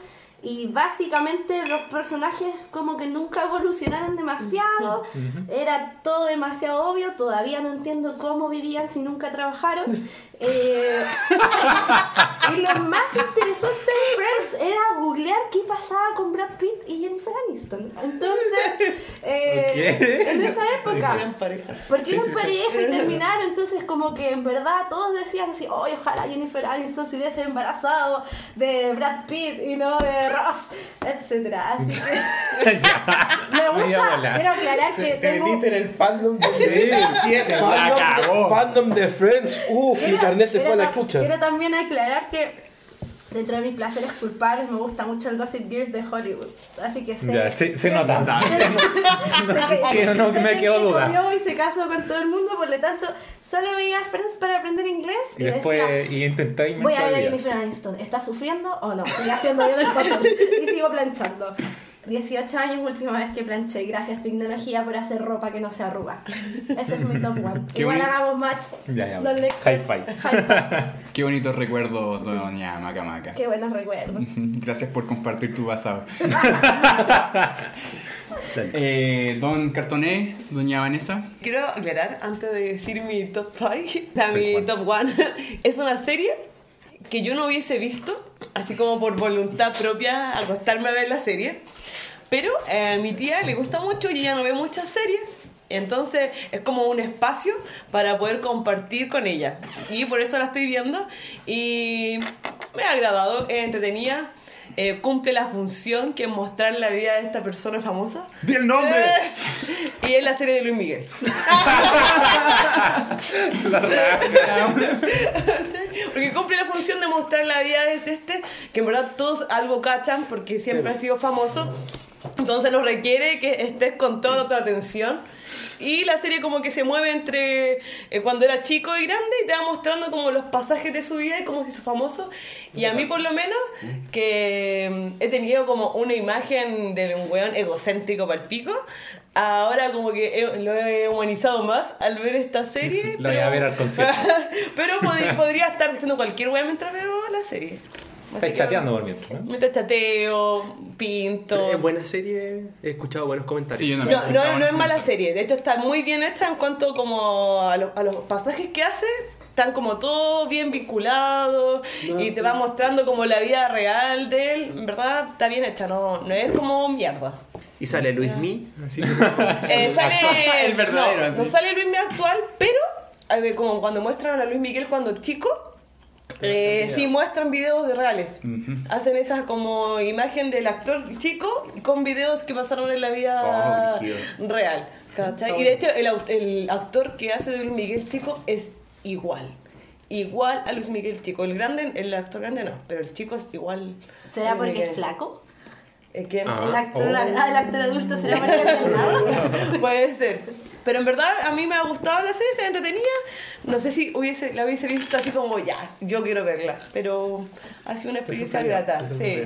Y básicamente los personajes como que nunca evolucionaron demasiado, era todo demasiado obvio, todavía no entiendo cómo vivían si nunca trabajaron. *laughs* Eh, *laughs* y lo más interesante de Friends era googlear qué pasaba con Brad Pitt y Jennifer Aniston. Entonces, eh, en esa época, Eran pareja. porque eran pareja y terminaron, entonces como que en verdad todos decían así, oye, ojalá Jennifer Aniston se hubiese embarazado de Brad Pitt y no de Ross. Así que *laughs* *laughs* me gusta, quiero aclarar que Te tengo... metiste en el fandom de fandom, fandom Friends. Carnet se fue a quiero la chucha. Quiero también aclarar que dentro de mis placeres culpables me gusta mucho el Gossip Girl de Hollywood. Así que sé. Ya, se- se nota. que- *laughs* no me que quedó se duda. comió y se casó con todo el mundo, por lo tanto, solo veía Friends para aprender inglés y, Y después decía. y intenté Voy a ver a Jennifer Aniston. ¿Está sufriendo o no? Sigue haciendo bien el control. Y sigo planchando. 18 años, última vez que planché. Gracias, tecnología, por hacer ropa que no se arruga. Ese es mi top one. *laughs* Qué Igual bonito. hagamos match. Ya, ya. Don Lecter. High five. High *laughs* five. Qué bonitos recuerdos, doña Maca Maca. Qué buenos recuerdos. *laughs* Gracias por compartir tu pasado. Eh, don Cartoné, doña Vanessa. Quiero aclarar antes de decir mi top 5, o sea, mi top 1, es una serie que yo no hubiese visto, así como por voluntad propia, acostarme a ver la serie. Pero eh, a mi tía le gusta mucho y ella no ve muchas series. Entonces es como un espacio para poder compartir con ella. Y por eso la estoy viendo. Y me ha agradado, es entretenida. Eh, cumple la función que es mostrar la vida de esta persona famosa. ¡Di el nombre! Eh, *laughs* y es la serie de Luis Miguel. *laughs* porque cumple la función de mostrar la vida de este, que en verdad todos algo cachan porque siempre ha sido famoso. Entonces nos requiere que estés con toda tu atención. Y la serie como que se mueve entre eh, cuando era chico y grande y te va mostrando como los pasajes de su vida y cómo se hizo famoso. Y a mí por lo menos, que mm, he tenido como una imagen de un weón egocéntrico para el pico, ahora como que he- lo he humanizado más al ver esta serie. *laughs* La voy a ver al concierto. *laughs* pero podría, podría estar haciendo cualquier weón mientras veo la serie. Que- chateando por mientras, ¿no? Mientras chateo, pinto. Es buena serie, he escuchado buenos comentarios. Sí, yo no No, no, no es mala serie, de hecho está muy bien hecha en cuanto como a, los- a los pasajes que hace, están como todos bien vinculados No, y sí. te va mostrando como la vida real de él, en verdad está bien hecha, no, no es como mierda. Y sale Luis Mi, así Eh, *laughs* sale El verdadero, no, así. no sale Luis Miguel actual, pero eh, como cuando muestran a Luis Miguel cuando chico, eh, sí muestran videos de reales. Hacen esa como imagen del actor chico con videos que pasaron en la vida Oh, real. ¿cachai? Y de hecho el, actor que hace de Luis Miguel chico es igual. Igual a Luis Miguel chico. El grande, el actor grande no, pero el chico es igual. ¿Será porque Miguel. es flaco? Es que Ah. El actor, oh. ah, el actor adulto será porque es *laughs* delgado. Puede ser. Pero en verdad a mí me ha gustado la serie, se entretenía. No sé si hubiese, la hubiese visto así como ya, yo quiero verla. Pero ha sido una experiencia grata. Sí.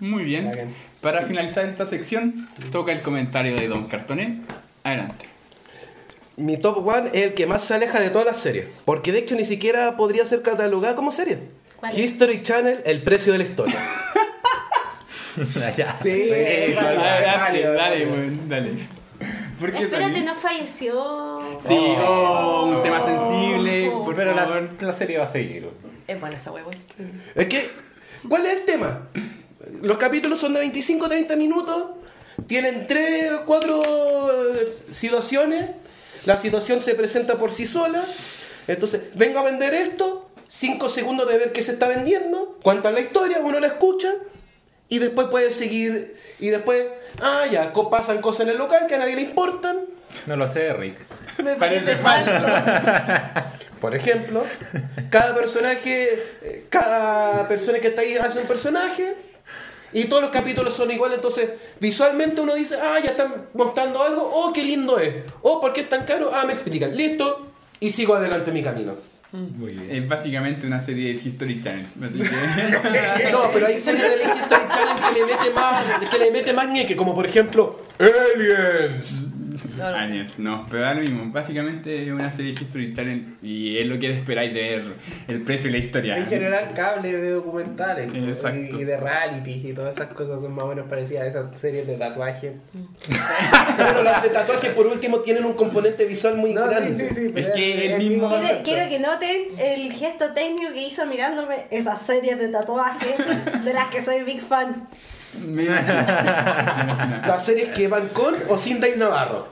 Muy bien. Para finalizar esta sección, toca el comentario de Don Cartoné. Adelante. Mi top one es el que más se aleja de todas las series. Porque de hecho ni siquiera podría ser catalogada como serie. ¿Cuál es? History Channel, el precio de la historia. *laughs* Ya. Sí, Dale, dale, dale, válido. weón, dale. ¿Por qué Espérate, no falleció. Sí, oh, un tema sensible. Oh. por Pero la la, la serie va a seguir. Es buena esa huevo. Es que, ¿cuál es el tema? Los capítulos son de 25 30 minutos, tienen 3 o 4 situaciones, la situación se presenta por sí sola, entonces vengo a vender esto, 5 segundos de ver qué se está vendiendo, cuenta la historia, uno la escucha y después puede seguir, y después, ah, ya, co- pasan cosas en el local que a nadie le importan. No lo sé, Rick. Me *laughs* Parece parece falso. Por ejemplo, cada personaje, eh, cada persona que está ahí hace un personaje y todos los capítulos son iguales, entonces visualmente uno dice, ah, ya están mostrando algo, oh, qué lindo es, oh, ¿por qué es tan caro? Ah, me explican, listo, y sigo adelante mi camino. Muy bien. Es básicamente una serie de History Channel. *laughs* No, pero hay series de History Channel que le mete más, que le mete más ñeque, como por ejemplo, Aliens. Aliens, no, pero lo mismo. Básicamente es una serie de History Channel y es lo que esperáis de ver el precio y la historia. En general, cable de documentales Exacto. y, y de reality y todas esas cosas son más o menos parecidas a esas series de tatuaje. *laughs* Pero las de tatuaje por último tienen un componente visual muy No, sí, grande. sí, sí. Es pero que el mismo- Quiero, quiero que noten el gesto técnico que hizo mirándome esas series de tatuajes de las que soy big fan. Me imagino. *laughs* Las series que van con o sin Dave Navarro.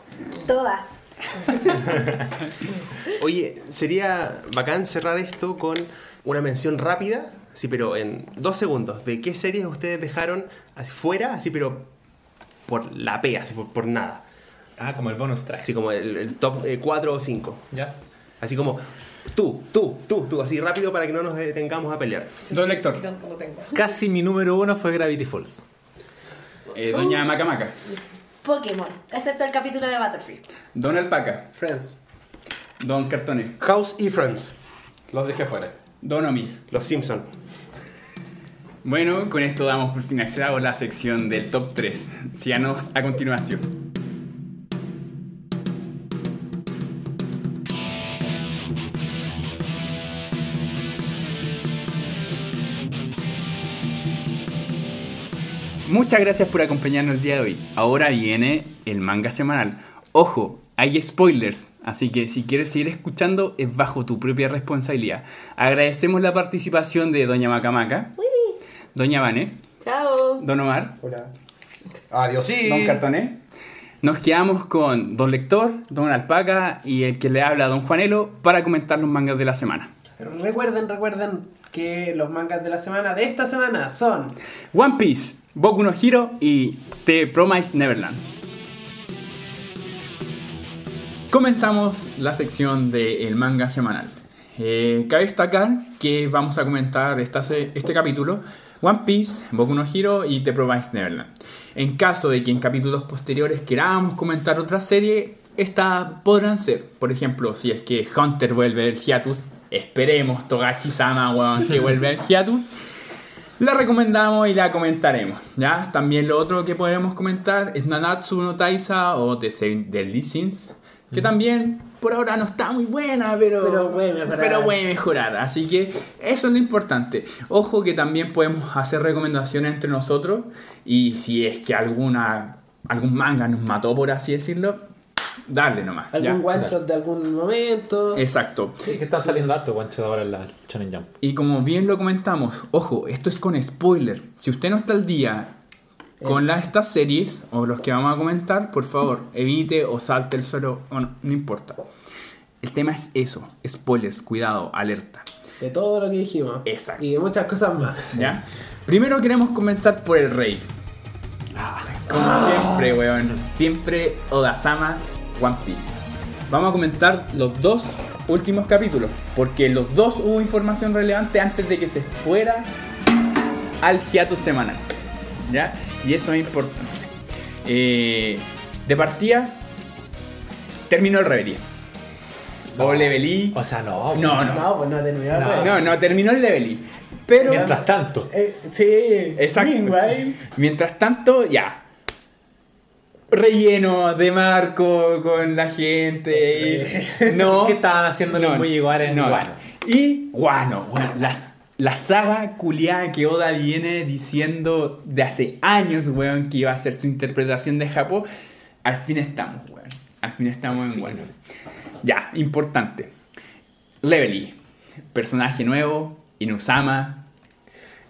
Todas. Oye, sería bacán cerrar esto con una mención rápida, sí, pero en dos segundos, de qué series ustedes dejaron así fuera, así, pero por la P, así, por, por nada. Ah, como el bonus track. Así como el, el top 4 o 5. ¿Ya? Así como tú, tú, tú, tú, así rápido para que no nos detengamos a pelear. Don lector, Casi mi número uno fue Gravity Falls. eh, Doña Macamaca, Pokémon, excepto el capítulo de Battlefield. Don Alpaca, Friends. Don Cartone, House y Friends. Los dejé fuera. Don Omi. Los Simpson. Bueno, con esto damos por finalizado la sección del top 3. Síganos a continuación. Muchas gracias por acompañarnos el día de hoy. Ahora viene el manga semanal. Ojo, hay spoilers, así que si quieres seguir escuchando es bajo tu propia responsabilidad. Agradecemos la participación de Doña Macamaca, Doña Vane, Chao. Don Omar, Hola. Adiós, sí. Don Cartoné. Nos quedamos con Don Lector, Don Alpaca y el que le habla Don Juanelo para comentar los mangas de la semana. Recuerden, recuerden que los mangas de la semana, de esta semana, son One Piece, Boku no Hero y The Promised Neverland. Comenzamos la sección del manga semanal. Eh, cabe destacar que vamos a comentar esta este capítulo One Piece, Boku no Hero y The Promised Neverland. En caso de que en capítulos posteriores queramos comentar otra serie, estas podrán ser. Por ejemplo, si es que Hunter vuelve del hiatus, esperemos Togashi-sama que vuelve al hiatus. La recomendamos y la comentaremos, ¿ya? También lo otro que podremos comentar es Nanatsu no Taisa o The Deadly Sins, que también por ahora no está muy buena, pero, Pero puede mejorar. pero puede mejorar. Así que eso es lo importante. Ojo que también podemos hacer recomendaciones entre nosotros y si es que alguna algún manga nos mató, por así decirlo, darle nomás. ¿ya? algún one shot de algún momento. Exacto. Sí, que están saliendo harto guanchos ahora en la Shonen Jump. Y como bien lo comentamos, ojo, esto es con spoiler. Si usted no está al día con las, estas series o los que vamos a comentar, por favor, evite o salte el suelo, o no, no importa. El tema es eso, spoilers, cuidado, alerta. De todo lo que dijimos. Exacto. Y de muchas cosas más. ¿Ya? Primero queremos comenzar por el rey. Como siempre, weón. Siempre Odasama One Piece. Vamos a comentar los dos últimos capítulos. Porque los dos hubo información relevante antes de que se fuera al hiatus semanal. ¿Ya? Y eso es importante. Eh, de partida, terminó el Reverie. O Levelí. O sea, no. No, no. No, pues no terminó No. No, no, terminó el Levelí. Pero. Mientras tanto. Eh, sí, Exacto. Meanwhile, Mientras tanto, ya. Relleno de marco con la gente. Y, no. ¿Qué estaban haciéndole muy igual en no. Guano? Y Guano. Bueno, las- la saga culiada que Oda viene diciendo de hace años, weón, que iba a hacer su interpretación de Japón. Al fin estamos, weón. Al fin estamos en Guano. Ya, importante. Levely. personaje nuevo, Inusama.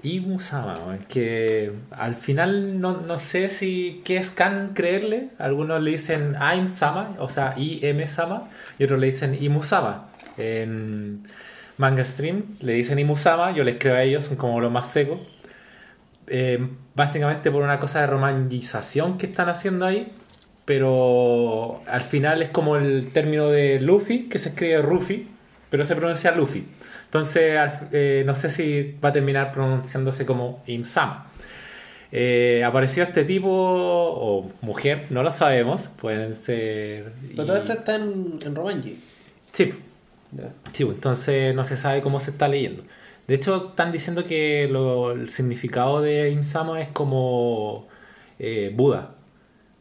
Y Musama, weón, que al final no, no sé si qué es can creerle. Algunos le dicen I'm Sama, o sea, IM Sama, y otros le dicen Imusama. En Manga Stream le dicen Imusama, yo les creo a ellos, son como los más secos. Eh, básicamente por una cosa de romantización que están haciendo ahí, pero al final es como el término de Luffy, que se escribe Ruffy, pero se pronuncia Luffy. Entonces, eh, no sé si va a terminar pronunciándose como Imsama. Eh, apareció este tipo o mujer, no lo sabemos, pueden ser... Pero y- todo esto está en, en Romanji. Sí, Sí, pues, entonces no se sabe cómo se está leyendo. De hecho, están diciendo que lo- el significado de Imsama es como eh, Buda.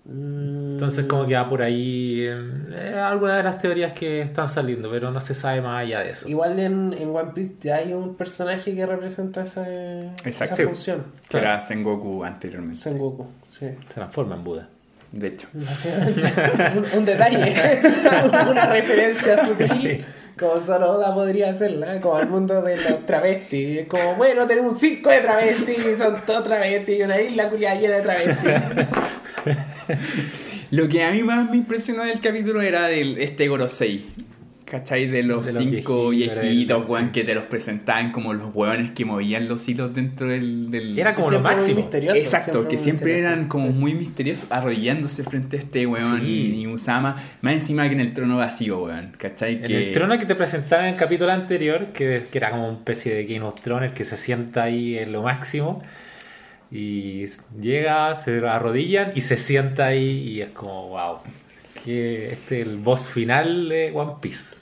Entonces como que va por ahí eh, algunas de las teorías que están saliendo, pero no se sabe más allá de eso. Igual en, en One Piece ya hay un personaje que representa esa, esa Exacto. función. Que era Sengoku anteriormente. Sengoku, sí. Se transforma en Buda. De hecho. *laughs* un, un detalle, *laughs* una referencia sutil, como solo Oda podría hacerla, como al mundo de los travestis. Es como, bueno, tenemos un circo de travestis, son todos travestis, y una isla culiada llena de travestis. *laughs* *laughs* Lo que a mí más me impresionó del capítulo era del este Gorosei. ¿Cachai? De los De los cinco viejitos, viejitos, weón, que te los presentaban como los hueones que movían los hilos dentro del... del- Era como lo máximo. misterioso, Exacto, que siempre eran como sí. muy misteriosos, arrodillándose frente a este weón Sí. y Usama, más encima que en el trono vacío, weón, ¿cachai? En que... el trono que te presentaron en el capítulo anterior, que, que era como una especie de Game of Thrones, el que se sienta ahí en lo máximo, y llega, se arrodillan y se sienta ahí, y es como, wow, que este es el boss final de One Piece.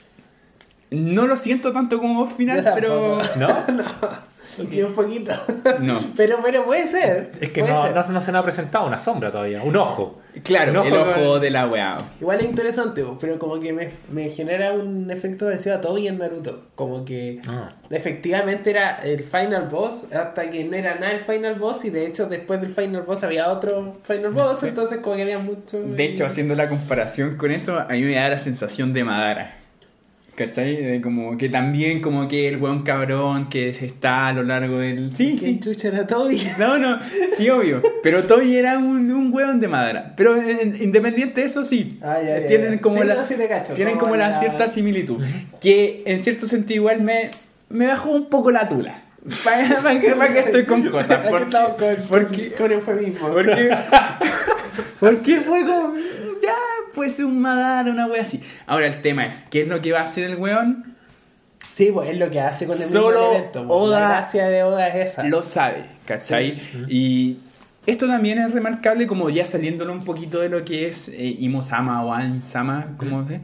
No lo siento tanto como voz final, pero... tampoco. ¿No? *laughs* Un poquito. No. *laughs* Pero, pero puede ser. Es que no, ser. no, no se nos ha presentado una sombra todavía, un ojo. Claro, Un el ojo con- de la weá. Igual es interesante, pero como que me, me genera un efecto parecido a Toby en Naruto. Como que Ah. efectivamente era el final boss hasta que no era nada el final boss y de hecho después del final boss había otro final boss, entonces como que había mucho... De hecho, haciendo la comparación con eso, a mí me da la sensación de Madara. ¿Cachai? De como que también como que el weón cabrón que está a lo largo del... Sí, ¿Quién sí. chucha era Toby? *laughs* No, no, sí, obvio. Pero Toby era un, un weón de Madara. Pero eh, independiente de eso, sí. Ah, ya, ya, tienen como Sí, la, no, sí te cacho, tienen como la la- cierta *laughs* similitud. Que en cierto sentido igual me, me bajó un poco la tula. ¿Para *laughs* qué estoy con cosas? Porque- con, porque- con eufemismo. Porque, porque fue como. Fuese un Madara, una wea así. Ahora el tema es: ¿qué es lo que va a hacer el weón? Sí, pues es lo que hace con el Solo evento. pues. Oda La gracia de Oda es esa. Lo sabe, ¿cachai? Y esto también es remarcable, como ya saliéndolo un poquito de lo que es eh, Imo-sama o An-sama, como se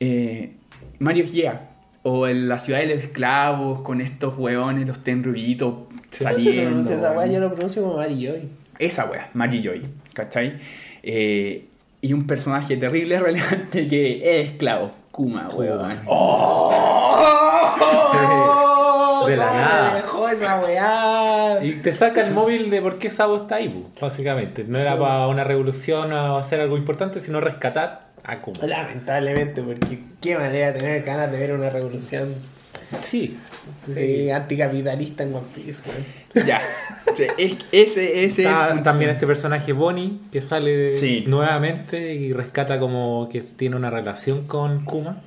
eh, Mario Gea. O en la ciudad de los esclavos, con estos hueones, los tenrubitos ¿Cómo se saliendo. pronuncia esa weá? Yo lo pronuncio como Mari Joy. Esa wea, Mary Joy, ¿cachai? Eh, y un personaje terrible, *laughs* relevante que es esclavo, Kuma, weón. *laughs* De la ¿Cómo nada. me dejó esa weá? Y te saca el móvil de por qué Sabo está ahí, pu, básicamente. No era para una revolución o hacer algo importante, sino rescatar a Kuma. Lamentablemente, porque qué manera de tener ganas de ver una revolución Sí. sí, anticapitalista en One Piece, weón. Ya, es, ese, ese Está también este personaje Bonnie que sale Sí. nuevamente y rescata como que tiene una relación con Kuma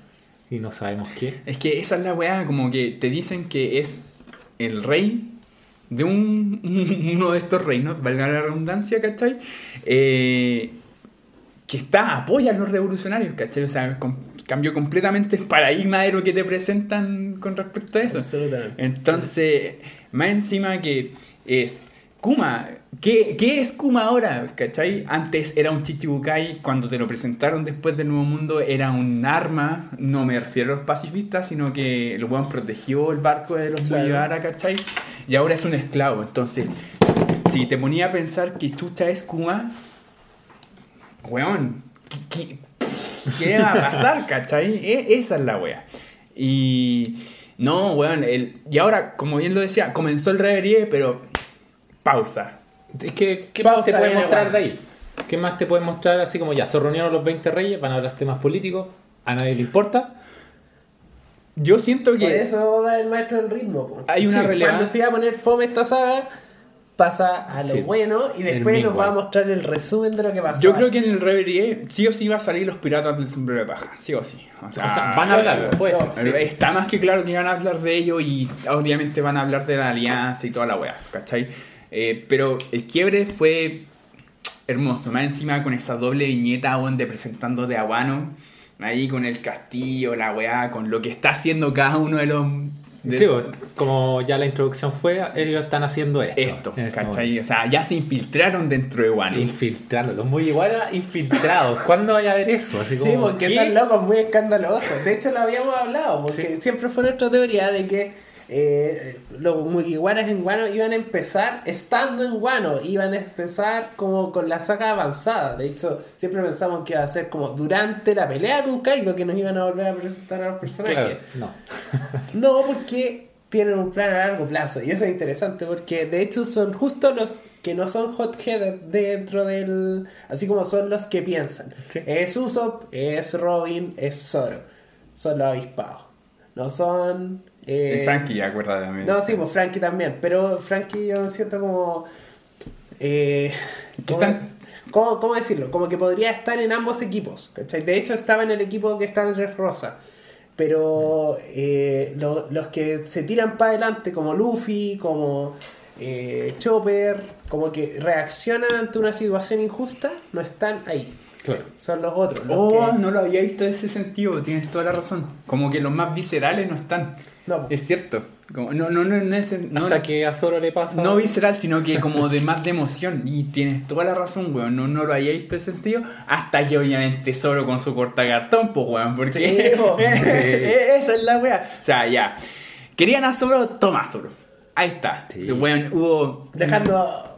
y no sabemos qué. Es que esa es la weá, como que te dicen que es el rey de un, *laughs* uno de estos reinos, valga la redundancia, ¿cachai? Eh, que está, apoya a los revolucionarios, ¿cachai? O sea, com- cambió completamente el paradigma de lo que te presentan con respecto a eso. Absolutamente. Entonces, más encima que es Kuma, ¿qué, qué es Kuma ahora? ¿Cachai? Antes era un Chichibukai, cuando te lo presentaron después del Nuevo Mundo era un arma, no me refiero a los pacifistas, sino que el weón protegió el barco de los Claro. ¿cachai? Y ahora es un esclavo, entonces, si te ponía a pensar que Chucha es Kuma, weón, ¿qué, qué- qué va a pasar, cachai? E- esa es la wea. Y no, weón, el, y ahora, como bien lo decía, comenzó el reverie, pero pausa. Es que, ¿qué Pausa, más te puede mostrar de ahí? ¿Qué más te puede mostrar así como ya? Se reunieron los 20 reyes, van a hablar temas políticos, a nadie le importa. yo siento Por que eso da el maestro del ritmo. Hay una relevancia- Cuando se iba a poner fome esta saga, pasa a lo Sí. bueno y después nos va a mostrar el resumen de lo que pasó. yo creo que en el Reverie sí o sí va a salir los piratas del sombrero de paja, sí o sí. O sea, O sea, van a hablar, puede no, ser. sí. Está más que claro que van a hablar de ello y obviamente van a hablar de la alianza y toda la weá, ¿cachai? Eh, pero el quiebre fue hermoso, más encima con esa doble viñeta weón, de presentando de Aguano, ahí con el castillo, la weá, con lo que está haciendo cada uno de los... de- Sí, pues, como ya la introducción fue, ellos están haciendo esto. esto, este ¿cachai? O sea, ya se infiltraron dentro de Wano. momento. Infiltrando, los muy igual infiltrados. ¿Cuándo vaya a ver eso? Así como, Sí, porque ¿qué? son locos muy escandalosos. De hecho, lo habíamos hablado, porque siempre fue nuestra teoría de que eh, los Mugiwaras en Wano iban a empezar estando en Wano, iban a empezar como con la saga avanzada. De hecho, siempre pensamos que iba a ser como durante la pelea con Kaido que nos iban a volver a presentar a los personajes. Claro, no. *laughs* No, porque tienen un plan a largo plazo. Y eso es interesante porque de hecho son justo los que no son hotheaded dentro del... Así como son los que piensan. Sí. Es Usopp, es Robin, es Zoro. Son los avispados. No son... eh, Y Frankie, acuérdate también. No, sí, pues Frankie también. Pero Frankie yo siento como... Eh, ¿Qué ¿cómo, están? cómo- cómo decirlo? Como que podría estar en ambos equipos. ¿cachai? De hecho estaba en el equipo que está en Red Rosa. Pero eh, lo- los que se tiran para adelante, como Luffy, como eh, Chopper, como que reaccionan ante una situación injusta, no están ahí. Claro. Son los otros. los Oh, que- no lo había visto en ese sentido, tienes toda la razón. Como que los más viscerales no están. No. Es cierto. Como, no, no, no, no, es- no, Hasta que a Zoro le pasa. no visceral, sino que como de más de emoción. Y tienes toda la razón, weón. No, no lo había visto ese sentido. Hasta que obviamente solo con su corta cartón, pues, weón. Porque Sí, po. *laughs* *laughs* esa es la weá. O sea, ya. Querían a Zoro, toma Zoro. Ahí está. Sí. Weón, hubo Dejando...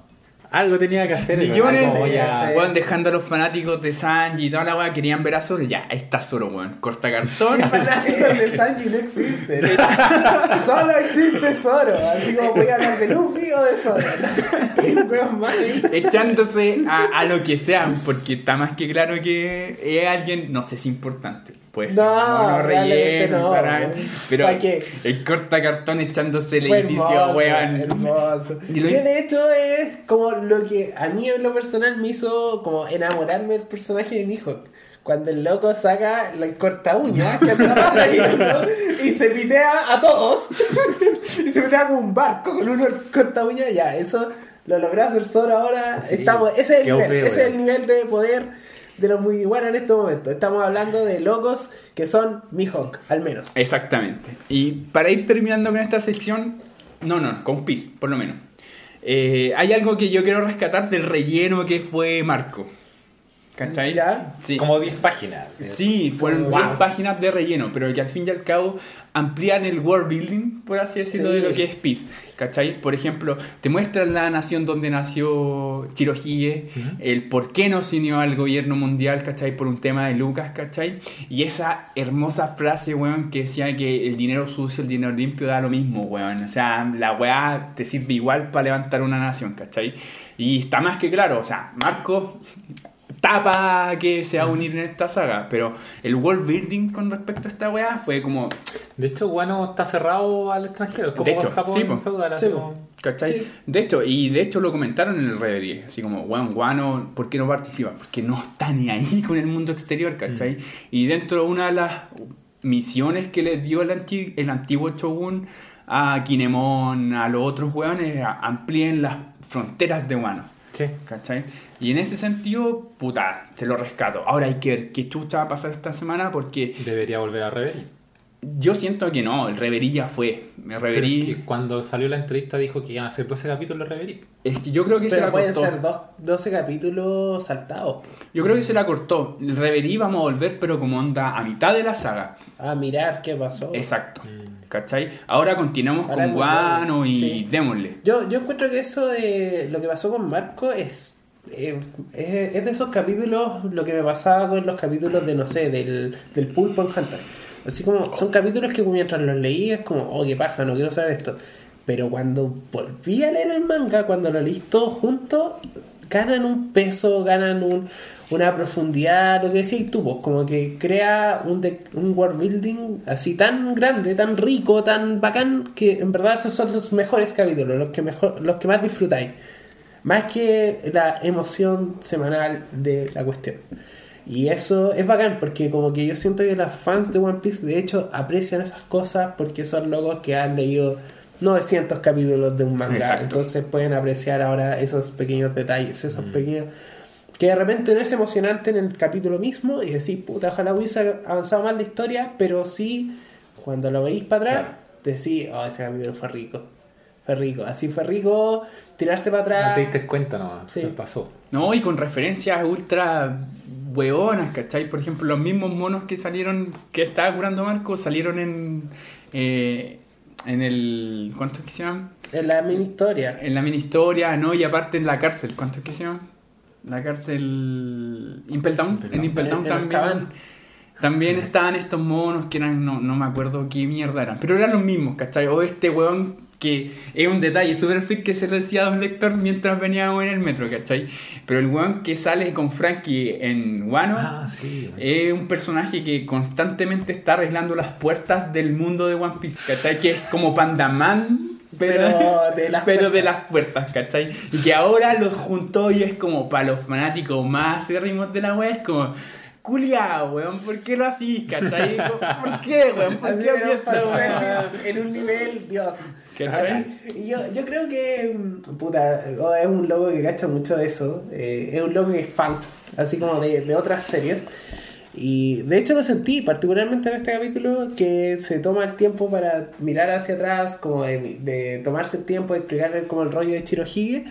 Algo tenía que hacer. Millones. Como ya- weón, dejando a los fanáticos de Sanji y toda la weá, querían ver a Zoro. Ya, ahí está Zoro, weón. Corta cartón. *laughs* fanáticos de Sanji no existen. *laughs* Solo existe Zoro. Así como voy a hablar de Luffy o de Zoro. *laughs* Echándose a, a lo que sea, porque está más que claro que es alguien, no sé si importante. Pues, No, realmente no, para- pero ¿Pa' qué? el corta cartón echándose el Fue edificio, hermoso, weón. hermoso. Y lo- Que de hecho es como lo que a mí en lo personal me hizo como enamorarme del personaje de Mihawk. Cuando el loco saca el corta uña que trayendo y se pitea a todos. y se pitea como un barco con uno corta uña. Ya, eso lo logró hacer Zoro ahora. Sí, Estamos, ese es el nivel, ese es el nivel de poder de los Mugiwara en este momento. Estamos hablando de locos que son Mihawk, al menos. Exactamente. Y para ir terminando con esta sección, no, no, con Peace, por lo menos. Eh, hay algo que yo quiero rescatar del relleno que fue Marco. ¿Cachai? Ya. Sí. Como 10 páginas. Sí, fueron Wow. 10 páginas de relleno, pero que al fin y al cabo amplían el world building, por así decirlo, Sí. de lo que es Peace. ¿Cachai? Por ejemplo, te muestran la nación donde nació Chirohige, el por qué no se unió al gobierno mundial, ¿cachai? Por un tema de Lucas, ¿cachai? Y esa hermosa frase, weón, que decía que el dinero sucio, el dinero limpio da lo mismo, weón. O sea, la weá te sirve igual para levantar una nación, ¿cachai? Y está más que claro, o sea, Marco tapa que se va a unir en esta saga, pero el world building con respecto a esta weá fue como, De hecho, Guano está cerrado al extranjero. es Como De hecho, Japón sí, po. feudal. así Sí, po. como- ¿cachai? Sí. De hecho, y de hecho lo comentaron en el Reverie, así como, weón, Guano, ¿por qué no participa? Porque no está ni ahí con el mundo exterior, ¿cachai? Y dentro de una de las misiones que les dio el, anti- el antiguo Shogun a Kinemon, a los otros weones, amplíen las fronteras de Guano. Sí. ¿Cachai? Y en ese sentido, puta, te lo rescato. Ahora hay que ver qué chucha va a pasar esta semana porque Debería volver a Reverie. yo siento que no, el Reverie ya fue. Pero es que cuando salió la entrevista dijo que iban a ser 12 capítulos de Reverie. es que yo creo que se la pueden cortó. ser dos, 12 capítulos saltados. Yo creo que se la cortó. El Reverie vamos a volver, pero como onda a mitad de la saga. A mirar qué pasó. Exacto. ¿Cachai? Ahora continuamos Ahora con es Guano y sí. démosle. Yo, yo encuentro que eso de lo que pasó con Marco es, eh, es, es de esos capítulos, lo que me pasaba con los capítulos de, no sé, del, del pulpo en Hunter. Así como, son capítulos que mientras los leí es como, oh, qué paja, no quiero saber esto. Pero cuando volví a leer el manga, cuando lo leí todo junto, ganan un peso, ganan un, una profundidad, lo que decías tú, como que crea un, un world building así tan grande, tan rico, tan bacán, que en verdad esos son los mejores capítulos, los que, mejor, los que más disfrutáis. Más que la emoción semanal de la cuestión. Y eso es bacán porque como que yo siento que los fans de One Piece de hecho aprecian esas cosas porque son locos que han leído 900 capítulos de un manga. Exacto. Entonces pueden apreciar ahora esos pequeños detalles, esos pequeños... Que de repente no es emocionante en el capítulo mismo y decís, puta, ojalá hubiese avanzado más la historia, pero sí, cuando lo veis para atrás, decís, oh, ese capítulo fue rico. Fue rico. Así fue rico tirarse para atrás. No te diste cuenta nomás, Sí. pasó. No, y con referencias ultra hueonas, ¿cachai? Por ejemplo, los mismos monos que salieron, que estaba curando Marco, salieron en. eh, en el. ¿Cuánto es que se llaman? En la mini historia. En la mini historia, ¿no? Y aparte en la cárcel, ¿cuánto es que se llama? La cárcel. Impel Down. En Impel Down En- en también. También estaban estos monos que eran, no, no me acuerdo qué mierda eran, pero eran los mismos, ¿cachai? O este weón que es un detalle súper fit que se lo decía a un lector mientras veníamos en el metro, ¿cachai? Pero el weón que sale con Frankie en Wano Ah, sí. es un personaje que constantemente está arreglando las puertas del mundo de One Piece, ¿cachai? Que es como Pandaman. Pero, Pero de las *laughs* pero de puertas. las puertas, ¿cachai? Y que ahora los juntó y es como para los fanáticos más acérrimos de la web, es como, culiao, weón, ¿por qué lo hacís, cachai? *laughs* ¿Por qué, weón? ¿Por Así qué hacías fanservice en un nivel, Dios. Así, y yo, yo creo que, mm, puta, oh, es un logo que cacha mucho de eso. eh, es un logo que es fan, así como de, de otras series. Y de hecho lo sentí, particularmente en este capítulo, que se toma el tiempo para mirar hacia atrás, como de, de tomarse el tiempo de explicar como el rollo de Chirohige.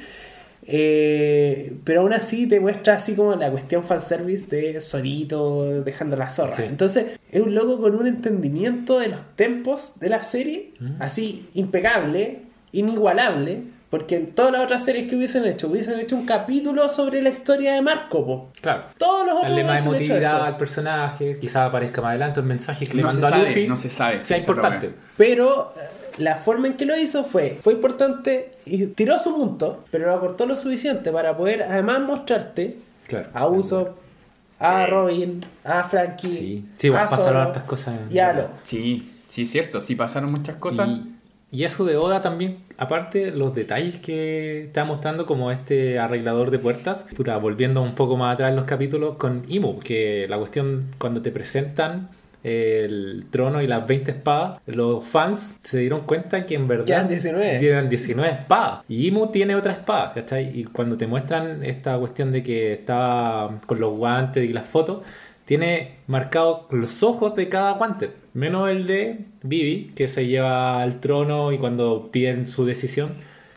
Eh, pero aún así te muestra así como la cuestión fanservice de Sorito dejando la zorra. Sí. Entonces es un loco con un entendimiento de los tempos de la serie, así impecable, inigualable, porque en todas las otras series que hubiesen hecho, hubiesen hecho un capítulo sobre la historia de Marco. po. Claro. Todos los otros Darle más emotividad al personaje, quizás aparezca más adelante el mensaje que le No mandó a Luffy. no se sabe Sea importante. Pero eh, la forma en que lo hizo fue, fue importante y tiró su punto, pero lo acortó lo suficiente para poder además mostrarte Claro. a Usopp, a Robin, a Frankie, Sí, sí bueno, a pasaron hartas cosas. en- y a Lo. Sí, sí, cierto, sí pasaron muchas cosas. Y, y eso de Oda también, aparte los detalles que está mostrando como este arreglador de puertas, puta, volviendo un poco más atrás en los capítulos con Imu, que la cuestión cuando te presentan el trono y las 20 espadas, los fans se dieron cuenta que en verdad Quedan 19. eran 19 espadas. Y Imu tiene otra espada, ¿cachai? Y cuando te muestran esta cuestión de que estaba con los guantes y las fotos, tiene marcado los ojos de cada guante, menos el de Vivi, que se lleva al trono y cuando piden su decisión,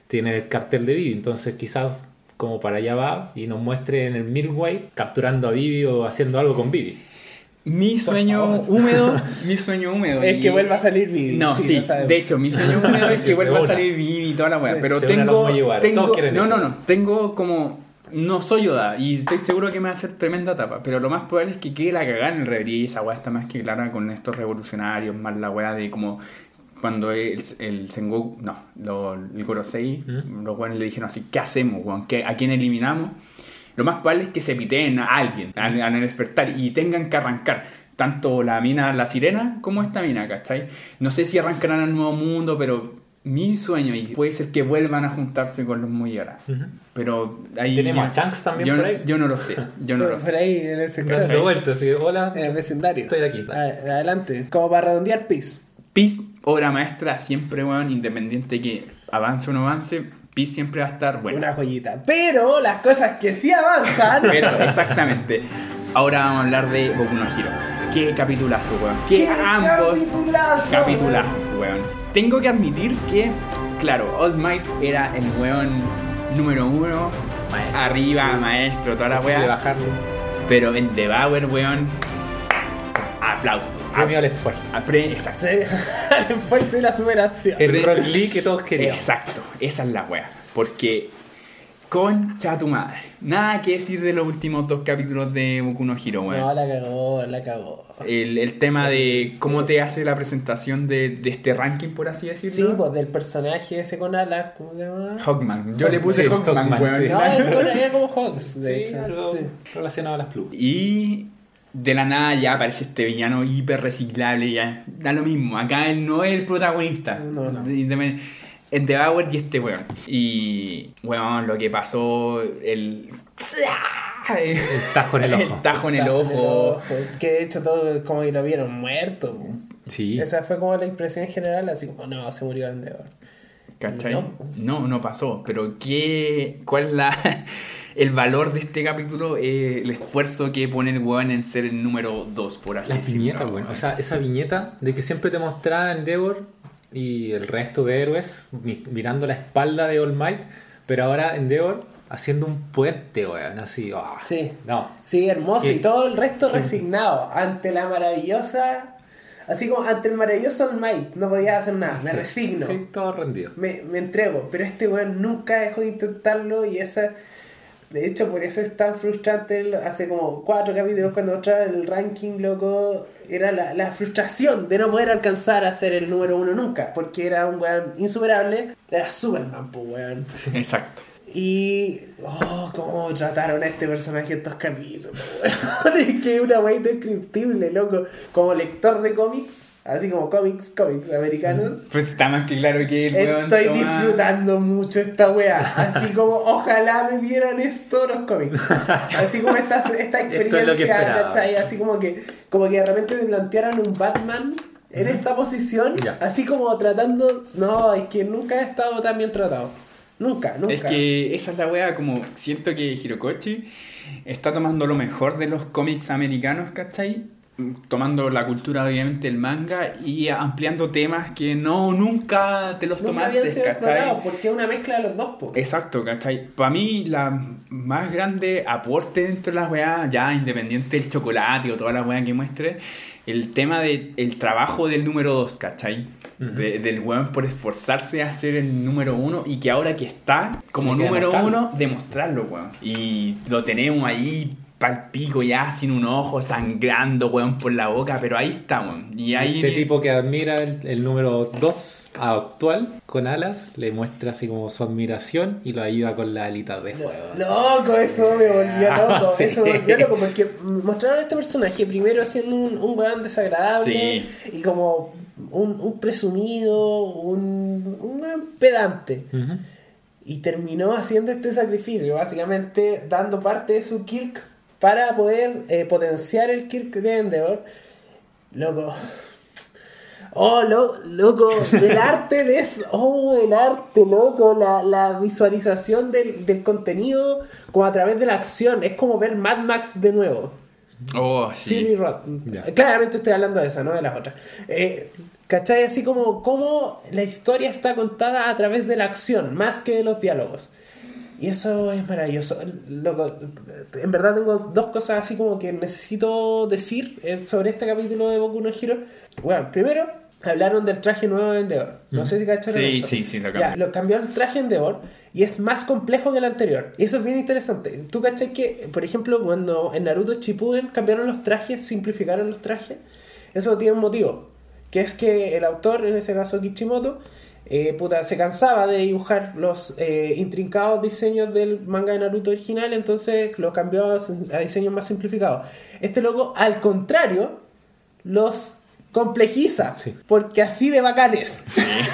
tiene el cartel de Vivi. Entonces quizás como para allá va y nos muestre en el Milway capturando a Vivi o haciendo algo con Vivi. Mi sueño húmedo, mi sueño húmedo. Es *laughs* y- que vuelva a salir Vivi. No, sí, de hecho, mi sueño húmedo es que vuelva a salir Vivi *laughs* y toda la weá. Sí, pero tengo. Tengo no, no, no. Tengo como. No soy Yoda y estoy seguro que me va a hacer tremenda tapa. Pero lo más probable es que quede la cagada en el reverie y esa weá está más que clara con estos revolucionarios, más la weá de como. Cuando el, el Sengoku, no, lo- el Gorosei, los weones le dijeron así: ¿qué hacemos, weón? ¿Qué- ¿A quién eliminamos? Lo más probable es que se piteen a alguien al, al despertar y tengan que arrancar tanto la mina, la sirena, como esta mina, ¿cachai? No sé si arrancarán al nuevo mundo, pero mi sueño y puede ser que vuelvan a juntarse con los Mugiwara. Pero ahí. Tenemos a también yo, por no- ahí. yo no lo sé. *laughs* Yo no Por, lo por sé. ahí en el sector, Dando vueltas, así, hola. en el vecindario. Estoy aquí. Adelante. Como para redondear Peace. Peace, obra maestra, siempre, weón, independiente que avance o no avance, Peace siempre va a estar bueno. Una joyita. Pero las cosas que sí avanzan. *laughs* Pero, exactamente. Ahora vamos a hablar de Boku no Hero. Qué capitulazo, weón. Qué, ¡Qué ambos capitulazo, capitulazos, weón. Tengo que admitir que, claro, All Might era el weón número uno. Maestro. Arriba, maestro, toda la weá. bajarlo. Pero en The Bower, weón. Aplauso. Premio al esfuerzo. Apre- exacto. El *laughs* esfuerzo y la superación. El Rock Lee que todos queríamos. Exacto, esa es la wea. Porque Concha tu madre. Nada que decir de los últimos dos capítulos de Boku no Hero, weón. No, la cagó, la cagó. El, el tema de cómo te hace la presentación de, de este ranking, por así Sí, decirlo. pues del personaje ese con alas, ¿cómo se llama? Hawkman. Yo le puse Sí, Hawkman, Hawkman, weón. sí. No, era como- era como Hawks, de Sí, hecho. algo sí. relacionado a las plumas. Y de la nada ya aparece este villano hiper reciclable, ya da lo mismo. Acá él no es el protagonista. No, no. Es de Bauer y este weón. Y, weón, lo que pasó, el... El tajo en el *laughs* ojo. El tajo en el ojo. Que de hecho todos como que lo vieron muerto. Sí. Esa fue como la impresión general, así como, no, se murió Endeavor. ¿Cachai? No. No, no pasó. Pero ¿qué, ¿cuál es la, *laughs* el valor de este capítulo? Eh, el esfuerzo que pone el weón en ser el número 2, por así Las decirlo. viñetas, bueno. O sea, esa viñeta de que siempre te mostraba Endeavor y el resto de héroes mi- mirando la espalda de All Might, pero ahora Endeavor haciendo un puente, weón, así. ah, Sí. No. Sí, hermoso. ¿Qué? Y todo el resto resignado ante la maravillosa. Así como ante el maravilloso All Might, no podía hacer nada. Me resigno. Sí, todo rendido. Me, me entrego. Pero este weón nunca dejó de intentarlo y esa. De hecho, por eso es tan frustrante. el- Hace como cuatro capítulos cuando mostraron el ranking, loco. Era la, la frustración de no poder alcanzar a ser el número uno nunca. Porque era un weón insuperable. Era Superman, pues weón. Exacto. Y. Oh, cómo trataron a este personaje en estos capítulos, *laughs* weón. Es que es una wey indescriptible, loco. Como lector de cómics, así como cómics, cómics americanos. Pues está más que claro que el weón Estoy toma- disfrutando mucho esta weá. Así como ojalá me dieran esto los cómics. Así como esta, esta es lo que experiencia, esperaba. ¿cachai? Así como que, como que de repente te plantearan un Batman en esta posición. Ya. Así como tratando. No, es que nunca he estado tan bien tratado. Nunca, nunca. Es que esa es la wea, como siento que Hirokochi está tomando lo mejor de los cómics americanos, ¿cachai? Tomando la cultura, obviamente, del manga y ampliando temas que no, nunca te los Nunca habían tomaste, sido porque es una mezcla de los dos, po. Exacto, ¿cachai? Para mí, la más grande aporte dentro de las weas, ya independiente del chocolate o toda la wea que muestre, el tema del el trabajo del número 2, ¿cachai? De- del weón por esforzarse a ser el número uno y que ahora que está como número demostrarlo. uno, demostrarlo, weón. Y lo tenemos ahí pal pico ya, sin un ojo, sangrando, weón, por la boca, pero ahí weón. Y ahí... Este tipo que admira el, el número 2 actual con alas, le muestra así como su admiración y lo ayuda con las alitas de fuego. Loco, eso me volvió loco. *laughs* sí. Eso me volvió loco porque mostraron a este personaje primero siendo un, un weón desagradable y como un, un presumido, un, un weón pedante. Y terminó haciendo este sacrificio, básicamente dando parte de su Kirk para poder eh, potenciar el Kirk de Endeavor. Loco. Oh, lo- loco, el arte de eso. Oh, el arte, loco. La, la visualización del, del contenido como a través de la acción. Es como ver Mad Max de nuevo. Oh, Fury sí. Road. Ya. Claramente estoy hablando de esa, no de las otras. Eh, ¿Cachai? Así como, como la historia está contada a través de la acción, más que de los diálogos. Y eso es maravilloso. Loco, en verdad tengo dos cosas así como que necesito decir eh, sobre este capítulo de Boku no Hero. Bueno, primero, hablaron del traje nuevo de Endeavor. No sé si cacharon Sí, eso. sí, sí, lo Ya, cambió. lo cambió el traje Endeavor y es más complejo que el anterior. Y eso es bien interesante. ¿Tú cachai que, por ejemplo, cuando en Naruto Shippuden cambiaron los trajes, simplificaron los trajes? Eso tiene un motivo. Que es que el autor, en ese caso Kishimoto, eh, puta, se cansaba de dibujar los eh, intrincados diseños del manga de Naruto original, entonces lo cambió a, diseños más simplificados. Este loco, al contrario, los complejiza, Sí. porque así de bacanes.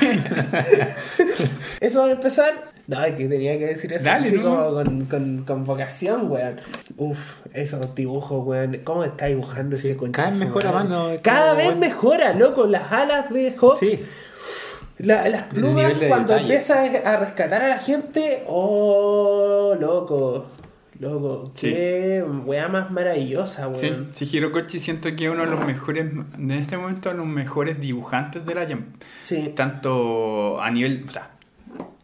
*laughs* eso va a empezar. No, es que tenía que decir eso Dale, así ¿no? como con, con, con vocación, weón. Uf, esos dibujos, weón. ¿Cómo está dibujando ese concha cada vez mejora madre? más, ¿no? Es Cada vez mejora, loco. Las alas de Sí, la- las plumas de cuando detalle. empieza a rescatar a la gente, oh, loco, loco, Sí. qué weá más maravillosa, Sí, weón. sí, Hirokochi siento que es uno de los mejores, en este momento, los mejores dibujantes de la Jump. Sí. Tanto a nivel, o sea,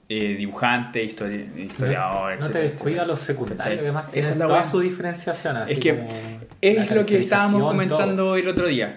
eh, dibujante, histori- historiador, no te etcétera, descuida los secundarios, además Esa tienen es la toda su diferenciación. así Es que es lo que estábamos comentando todo. el otro día.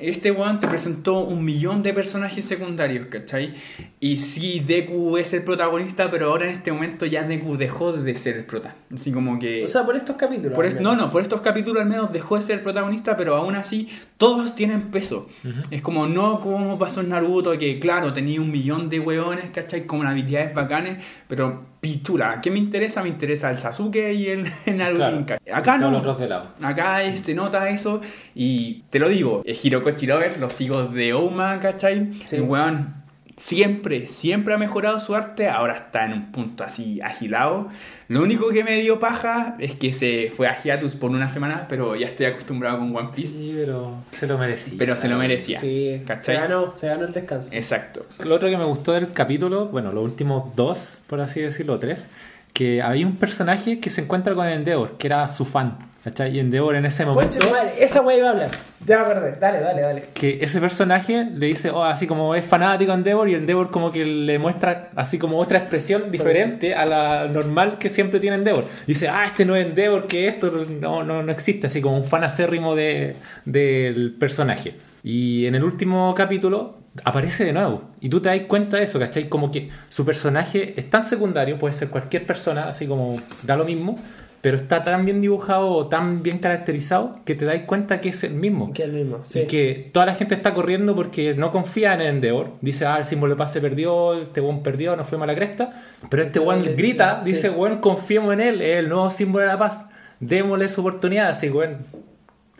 Este weón te presentó un millón de personajes secundarios, ¿cachai? Y sí, Deku es el protagonista, pero ahora en este momento ya Deku dejó de ser el prota. Así como que... O sea, por estos capítulos. Por es- no, no, por estos capítulos al menos dejó de ser el protagonista, pero aún así todos tienen peso. Es como no como pasó en Naruto, que claro, tenía un millón de weones, ¿cachai? Con habilidades bacanes, pero pichula. ¿Qué me interesa? Me interesa el Sasuke y el *laughs* Naruto. Claro. Acá no. los de lado. Acá se nota eso y te lo digo, eh, Hiroko Chirover, los hijos de Ouma, ¿cachai? Sí. El weón siempre, siempre ha mejorado su arte, ahora está en un punto así agilado. Lo único que me dio paja es que se fue a hiatus por una semana, pero ya estoy acostumbrado con One Piece. Sí, pero se lo merecía. Pero se lo merecía. Sí, se ¿cachai? ganó, se ganó el descanso. Exacto. Lo otro que me gustó del capítulo, bueno, los últimos dos, por así decirlo, tres, que había un personaje que se encuentra con Endeavor, que era su fan. ¿Cachai? Y Endeavor en ese momento, madre, esa wey iba a hablar. Ya me acordé. Dale, dale, dale. que ese personaje le dice, oh, así como es fanático de Endeavor, y Endeavor como que le muestra así como otra expresión diferente a la normal que siempre tiene Endeavor. Dice, ah, este no es Endeavor, que esto no, no, no existe, así como un fan acérrimo de, del personaje. Y en el último capítulo aparece de nuevo. Y tú te das cuenta de eso, ¿cachai? Como que su personaje es tan secundario, puede ser cualquier persona, así como da lo mismo, pero está tan bien dibujado o tan bien caracterizado que te das cuenta que es el mismo. Que el mismo. Sí. Y que toda la gente está corriendo porque no confía en Endeavor. Dice, ah, el símbolo de paz se perdió, este weón perdió, no fue mala cresta. Pero este weón Sí, grita, sí. dice, weón, confiemos en él, es el nuevo símbolo de la paz. Démosle su oportunidad, así, weón.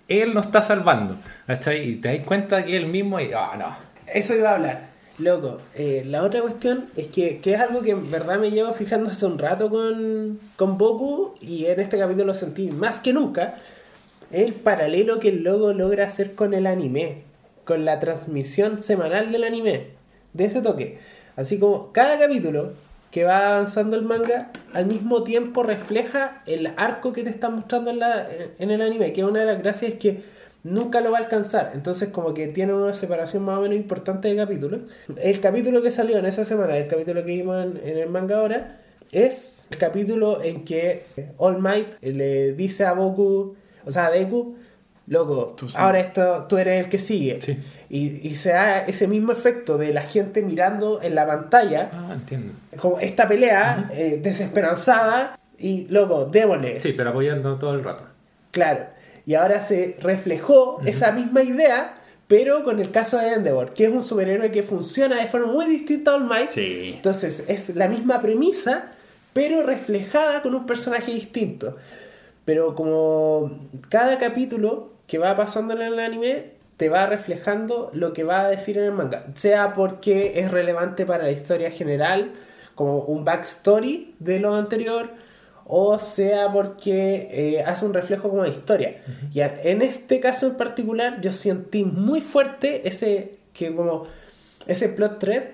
Él nos está salvando. ¿Cachai? Y te das cuenta que es el mismo y, ah, no. Eso iba a hablar. Loco, eh, la otra cuestión es que, que es algo que en verdad me llevo fijando hace un rato con, con Boku y en este capítulo lo sentí más que nunca. El paralelo que el logo logra hacer con el anime, con la transmisión semanal del anime, de ese toque. Así como cada capítulo que va avanzando el manga al mismo tiempo refleja el arco que te está mostrando en, la, en el anime, que una de las gracias que nunca lo va a alcanzar. Entonces como que tiene una separación más o menos importante de capítulos. El capítulo que salió en esa semana, el capítulo que vimos en, el manga ahora, es el capítulo en que All Might le dice a Boku, o sea a Deku, loco, Tú sí. ahora esto, tú eres el que sigue. Sí. Y, y se da ese mismo efecto de la gente mirando en la pantalla, Ah, entiendo. como esta pelea eh, desesperanzada, y loco, démosle. Sí, pero apoyando todo el rato. Claro. Y ahora se reflejó esa misma idea, pero con el caso de Endeavor, que es un superhéroe que funciona de forma muy distinta a All Might. Sí. Entonces es la misma premisa, pero reflejada con un personaje distinto. Pero como cada capítulo que va pasando en el anime te va reflejando lo que va a decir en el manga, sea porque es relevante para la historia general, como un backstory de lo anterior, o sea porque eh, hace un reflejo como de historia. Y en este caso en particular yo sentí muy fuerte ese que como ese plot thread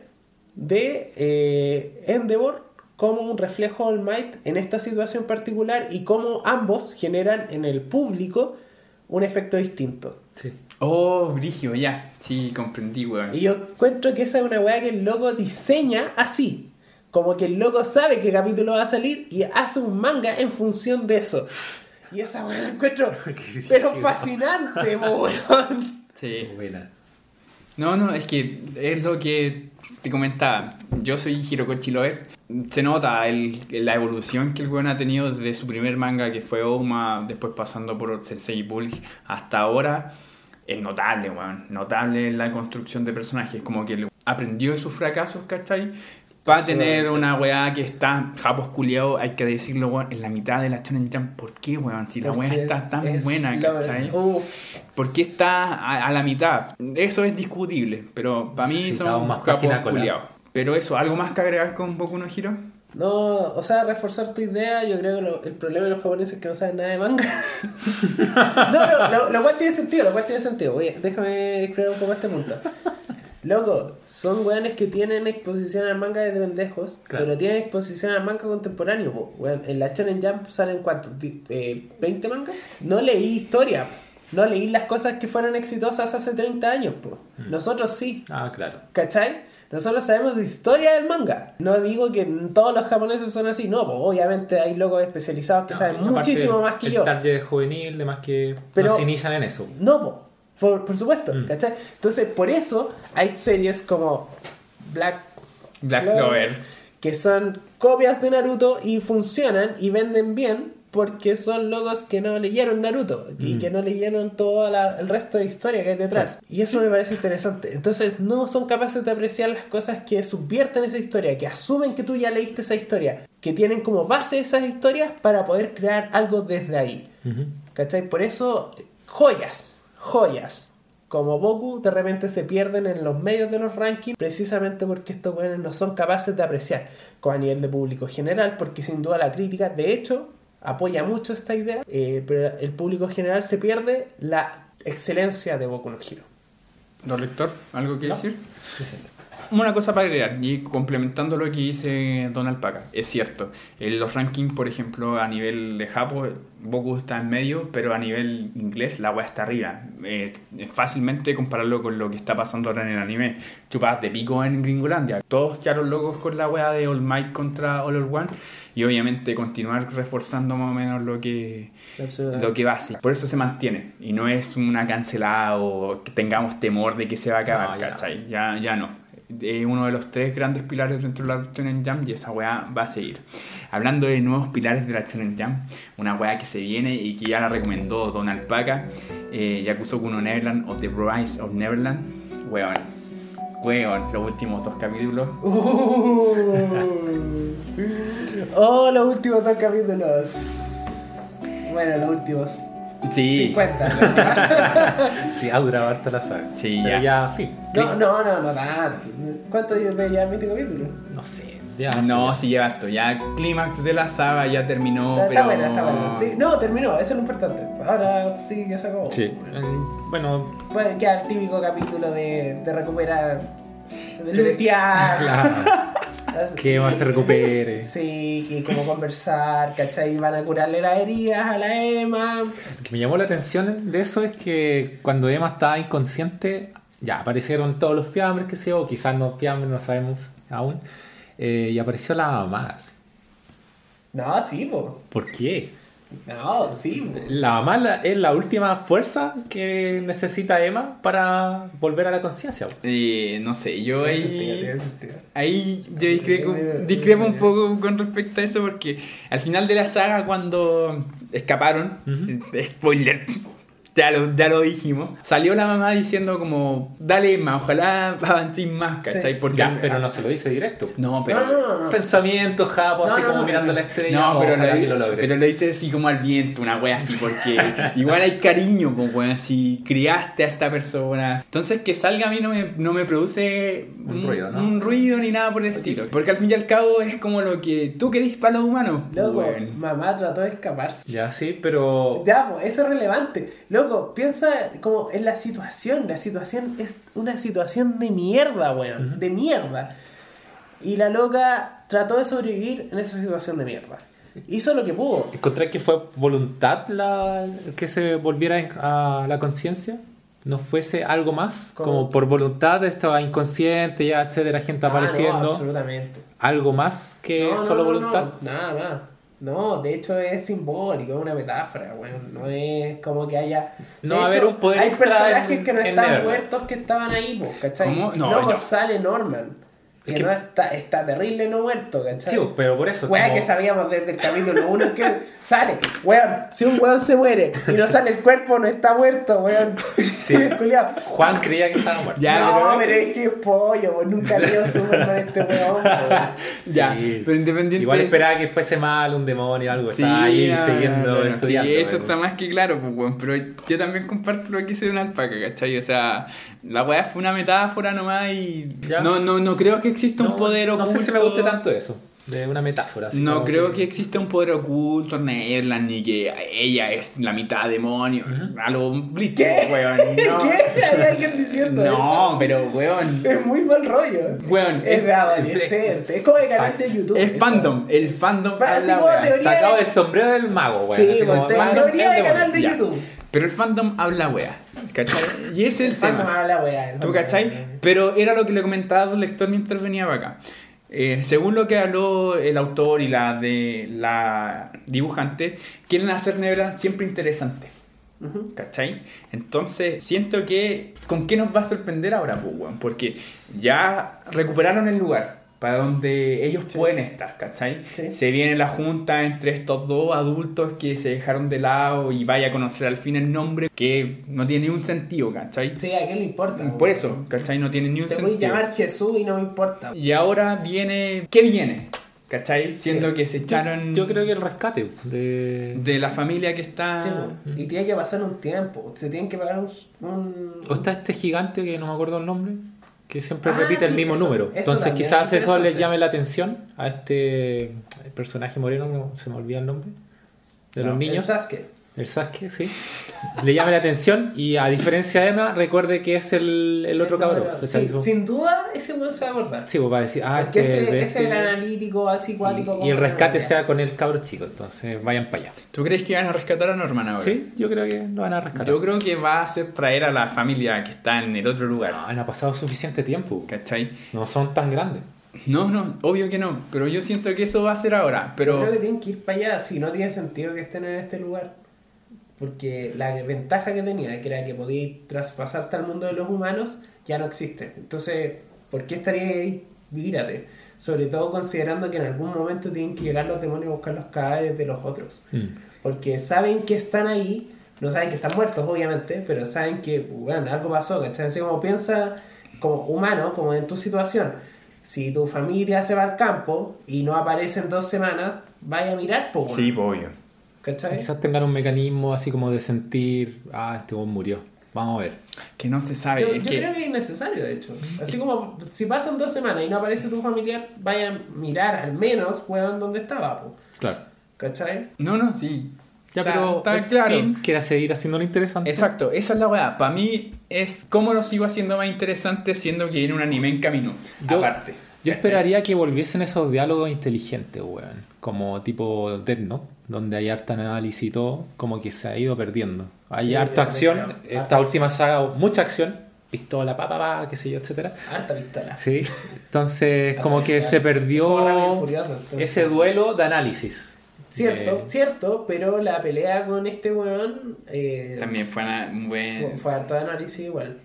de eh, Endeavor como un reflejo All Might en esta situación particular y cómo ambos generan en el público un efecto distinto. Sí. Oh, Brigio, ya. Sí, comprendí, weón. Y yo encuentro que esa es una weá que el loco diseña así. Como que el loco sabe qué capítulo va a salir y hace un manga en función de eso. Y esa weá la encuentro, *laughs* pero fascinante, weón. Sí. Buena. No, no, es que es lo que te comentaba. Yo soy Hirokochi Lover. Se nota el, la evolución que el weón ha tenido desde su primer manga, que fue Ouma, después pasando por Sensei Bulk, hasta ahora. Es notable, weón. Notable la construcción de personajes. Como que aprendió de sus fracasos, ¿cachai? Va a tener una weá que está japos culiao, hay que decirlo, weón, en la mitad de la Shonen Jump. ¿Por qué, weón? Si la weá Porque está tan es buena, ¿cachai? ¿Por qué está a, a la mitad? Eso es discutible, pero para mí Sí, son más culiados. Pero eso, ¿algo más que agregar con Boku no Hero? No, o sea, reforzar tu idea, yo creo que lo- el problema de los japoneses es que no saben nada de manga. *laughs* no, no, lo, lo cual tiene sentido, lo cual tiene sentido. Voy, déjame explicar un poco este punto. Loco, son weones que tienen exposición al manga desde pendejos, Claro. pero tienen exposición al manga contemporáneo. Po. Weón, en la Shonen Jump salen cuántos, eh, ¿20 mangas? No leí historia, no leí las cosas que fueron exitosas hace 30 años. Po. Nosotros sí. Ah, claro. ¿Cachai? Nosotros sabemos de historia del manga. No digo que todos los japoneses son así, no, pues obviamente hay locos especializados que saben muchísimo más que el yo. target juvenil, de más que Pero- no se inician en eso. No, po. Por, por supuesto, Mm. ¿cachai? Entonces, por eso hay series como Black, Black Clover, Clover. que son copias de Naruto y funcionan y venden bien porque son locos que no leyeron Naruto y Mm. que no leyeron todo la- el resto de historia que hay detrás. Y eso me parece interesante. Entonces, no son capaces de apreciar las cosas que subvierten esa historia, que asumen que tú ya leíste esa historia, que tienen como base esas historias para poder crear algo desde ahí. Ujú. ¿Cachai? Por eso, joyas, joyas. Como Boku de repente se pierden en los medios de los rankings precisamente porque estos weones no son capaces de apreciar como a nivel de público general, porque sin duda la crítica, de hecho, apoya mucho esta idea, eh, pero el público general se pierde la excelencia de Boku no Hero. Don Lector, ¿algo que decir? Una cosa para agregar, y complementando lo que dice Don Alpaca, es cierto, en los rankings, por ejemplo, a nivel de Japón, Boku está en medio, pero a nivel inglés la weá está arriba. Eh, fácilmente compararlo con lo que está pasando ahora en el anime. Chupadas de pico en Gringolandia. Todos quedaron locos con la weá de All Might contra All or One, y obviamente continuar reforzando más o menos lo que, lo que va a ser. Por eso se mantiene. Y no es una cancelada o que tengamos temor de que se va a acabar, No, ya no. ¿cachai? Ya, ya no. Es uno de los tres grandes pilares dentro de la Shonen Jam y esa weá va a seguir. Hablando de nuevos pilares de la Shonen Jam, una weá que se viene y que ya la recomendó Don Alpaca, eh, Yakusoku no Neverland o The Rise of Neverland. Weón. Weón, los últimos dos capítulos. *laughs* oh, los últimos dos capítulos. Bueno, los últimos Sí. 50. *laughs* Sí, ha durado harto la saga. Sí, Pero ya. ya, fin. no, no, no, no tanto. ¿Cuánto de ya 20 capítulos? No sé. Ya. No, sí lleva esto. Ya clímax de la saga ya terminó. Está, pero... está buena, está buena. Sí, no, terminó, eso es lo importante. Ahora sí que se acabó. Sí. Eh, Bueno, Puede quedar el típico capítulo de, de recuperar, de lutear. la- *laughs* *laughs* que más se recupere. Sí, y como conversar, ¿cachai? Van a curarle las heridas a la Emma. Lo que me llamó la atención de eso es que cuando Emma estaba inconsciente, ya aparecieron todos los fiambres que se o quizás no fiambres, no sabemos aún. eh, y apareció la mamá. así. No, sí, po. ¿Por qué? No, sí. La mamá la- es la última fuerza que necesita Emma para volver a la conciencia. Eh, no sé, yo sentido, ahí... sentido. Ahí yo discrepo, discrepo un poco con respecto a eso porque al final de la saga cuando escaparon, *laughs* spoiler, ya lo, ya lo dijimos, salió la mamá diciendo como, dale más, ojalá avancéis más, ¿cachai? Sí. Porque Ya, pero no se lo dice directo. No, pero... No, no, no, no. Pensamientos, japo, No, así no, como no, mirando no. la estrella. No, pero, ojalá lo, que lo logres. pero lo dice así como al viento, una wea así, porque *laughs* igual hay cariño, pues weón, si criaste a esta persona. Entonces que salga a mí no me, no me produce Un ruido, ¿no? un ruido ni nada por el estilo. Porque al fin y al cabo es como lo que tú querés para los humanos. Loco, weón. mamá trató de escaparse. Ya, sí, pero... Ya, pues, eso es relevante. Loco, piensa como en la situación. La situación es una situación de mierda, weón. De mierda. Y la loca trató de sobrevivir en esa situación de mierda. Hizo lo que pudo. ¿Encontré que fue voluntad la que se volviera a la conciencia? ¿No fuese algo más? ¿Cómo? Como por voluntad estaba inconsciente, ya, etcétera, gente Ah, no, apareciendo. absolutamente. ¿Algo más que No, no, solo no, voluntad? Nada más. No, de hecho es simbólico, es una metáfora, weón. No es como que haya. de No a un poder Hay personajes en- que no están muertos que estaban ahí, pues, ¿cachai? ¿Cómo? No, yo- sale Norman. Que, Es que- no está, está terrible no muerto, ¿cachai? Sí, pero por eso. Weón, como- que sabíamos desde el capítulo 1 que sale, weón, si un weón se muere y no sale el cuerpo, no está muerto, weón. Sí. *laughs* Juan creía que estaba muerto. Ya, no, pero- pero es que es pollo, weón. Nunca leo Superman este weón, weón. Ya, Sí. pero independiente Igual esperaba que fuese mal, un demonio, algo. Sí, Estaba ahí no, siguiendo, no, no, estudiando. Sí, eso algo. está más que claro, pues, weón. Pero yo también comparto lo que hice de una alpaca, ¿cachai? O sea, la weá fue una metáfora nomás y. Ya. No, no, no creo que exista un No, poder no oculto. sé si me guste tanto eso, de una metáfora. así No creo que exista un poder oculto en Neverland ni que ella es la mitad demonio. A lo Bleach, ¿Qué? *laughs* weón. No. ¿Qué? Hay alguien diciendo eso. No, pero weón. Es muy mal rollo. Weón, Es de adolescente. Es como el canal de YouTube. Es fandom. El fandom. Así como teoría Sacado de- del sombrero del mago, güey. Sí, como, teoría de canal de Ya. YouTube. Pero el fandom habla wea. ¿Cachai? Y ese es el tema. habla weá. el ¿Tú cachai? Pero era lo que le comentaba el lector mientras venía para acá. Eh, según lo que habló el autor y la de la dibujante, quieren hacer Neverland siempre interesante. ¿Cachai? Entonces, siento que. ¿Con qué nos va a sorprender ahora, pues? Porque ya recuperaron el lugar para donde ellos pueden estar, ¿cachai? Sí. Se viene la junta entre estos dos adultos que se dejaron de lado y vaya a conocer al fin el nombre que no tiene ni un sentido, ¿cachai? Sí, a qué le importa. Por eso, ¿cachai? No tiene ni un Te sentido. voy a llamar Jesús y no me importa. Y ahora viene. ¿Qué viene? ¿Cachai? Siendo Sí. que se echaron Yo creo que el rescate de... de la familia que está. Sí, po. y tiene que pasar un tiempo. Se tienen que pagar un. un- O está este gigante que no me acuerdo el nombre, que siempre Ah, repite el mismo eso- número. eso Entonces quizás es eso les llame la atención a este personaje moreno, no se me olvida el nombre, de los niños. El Sasuke. El Sasuke, sí. Le llame la atención y a diferencia de Emma, recuerde que es el, el otro cabrón. El sí, sin duda, ese weón se va a abordar. Sí, pues va a decir, ah, Porque este ese, de ese es el este- analítico, así cuático. y, y el rescate sea con el cabro chico, entonces vayan para allá. ¿Tú crees que van a rescatar a Norman ahora? Sí, yo creo que lo van a rescatar. Yo creo que va a ser traer a la familia que está en el otro lugar. No, no ha pasado suficiente tiempo. ¿Cachai? No son tan grandes. No, no, obvio que no. Pero yo siento que eso va a ser ahora. Yo Pero. creo que tienen que ir para allá, si no tiene sentido que estén en este lugar. Porque la ventaja que tenía, que era que podía traspasarte al mundo de los humanos, ya no existe. Entonces, ¿por qué estaría ahí? Vírate. Sobre todo considerando que en algún momento tienen que llegar los demonios a buscar los cadáveres de los otros. Mm. Porque saben que están ahí, no saben que están muertos, obviamente, pero saben que, bueno, algo pasó, ¿cachai? Así como piensa como humano, como en tu situación. Si tu familia se va al campo y no aparece en dos semanas, vaya a mirar, po, Sí, pues, obvio. ¿Cachai? Quizás tengan un mecanismo así como de sentir, ah, este hombre murió. Vamos a ver. Que no se sabe. Yo, es yo que- creo que es innecesario, de hecho. Así como si pasan dos semanas y no aparece tu familiar, vaya a mirar al menos, weón, dónde estaba, po, Claro. ¿cachai? No, no, sí. Ya, Está- pero está el claro. fin quiera seguir haciéndolo interesante. Exacto, esa es la weá. Para mí es cómo lo sigo haciendo más interesante siendo que viene un anime en camino. Yo- aparte. Yo esperaría que volviesen esos diálogos inteligentes, weón. Como tipo Death Note, donde hay harta análisis y todo, como que se ha ido perdiendo. Hay Sí, harta acción, esta harta última saga, mucha acción, pistola, pa, pa, pa, qué sé yo, etcétera. Harta pistola. Sí, entonces como que se perdió Furioso, ese duelo de análisis. Cierto, cierto, pero la pelea con este weón eh, También fue una- un buen. fue, fue harta de análisis igual.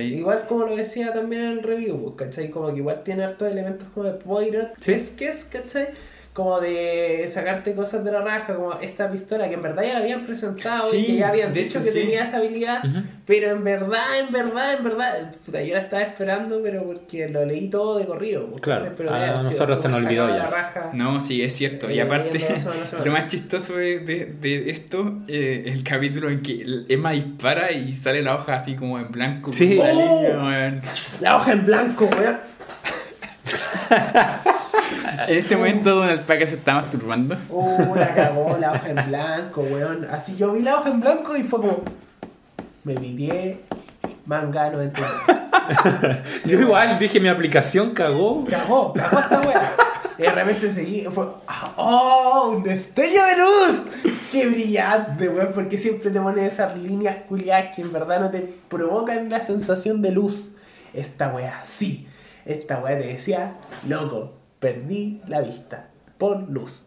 Igual como lo decía también en el review, pues, ¿cachai? Como que igual tiene hartos elementos como de Poirot, Sí. es que es, ¿cachai? Como de sacarte cosas de la raja, como esta pistola que en verdad ya la habían presentado y Sí, que ya habían dicho hecho, que sí. tenía esa habilidad, Ujú. pero en verdad, en verdad, en verdad, puta, yo la estaba esperando, pero porque lo leí todo de corrido, pues, Claro, pero a debe haber sido nosotros se nos olvidó ya. la raja. No, sí, es cierto. Eh, y aparte, semana semana. *laughs* lo más chistoso de, de- de esto eh, el capítulo en que Emma dispara y sale la hoja así como en blanco. Sí. con la ¡Oh! línea, weón. La hoja en blanco, weón. *laughs* En este momento Donald Paca se está masturbando. Uh, la cagó la hoja en blanco, weón. Así yo vi la hoja en blanco y fue como. Me pitié, manga, no entiendo. *laughs* Yo igual dije mi aplicación cagó. Cagó, cagó esta weá. Y de repente seguí, fue. ¡Oh! ¡Un destello de luz! ¡Qué brillante, weón! Porque siempre te ponen esas líneas culiadas que en verdad no te provocan la sensación de luz. Esta weá, sí. Esta weá te decía, loco, perdí la vista. Por luz.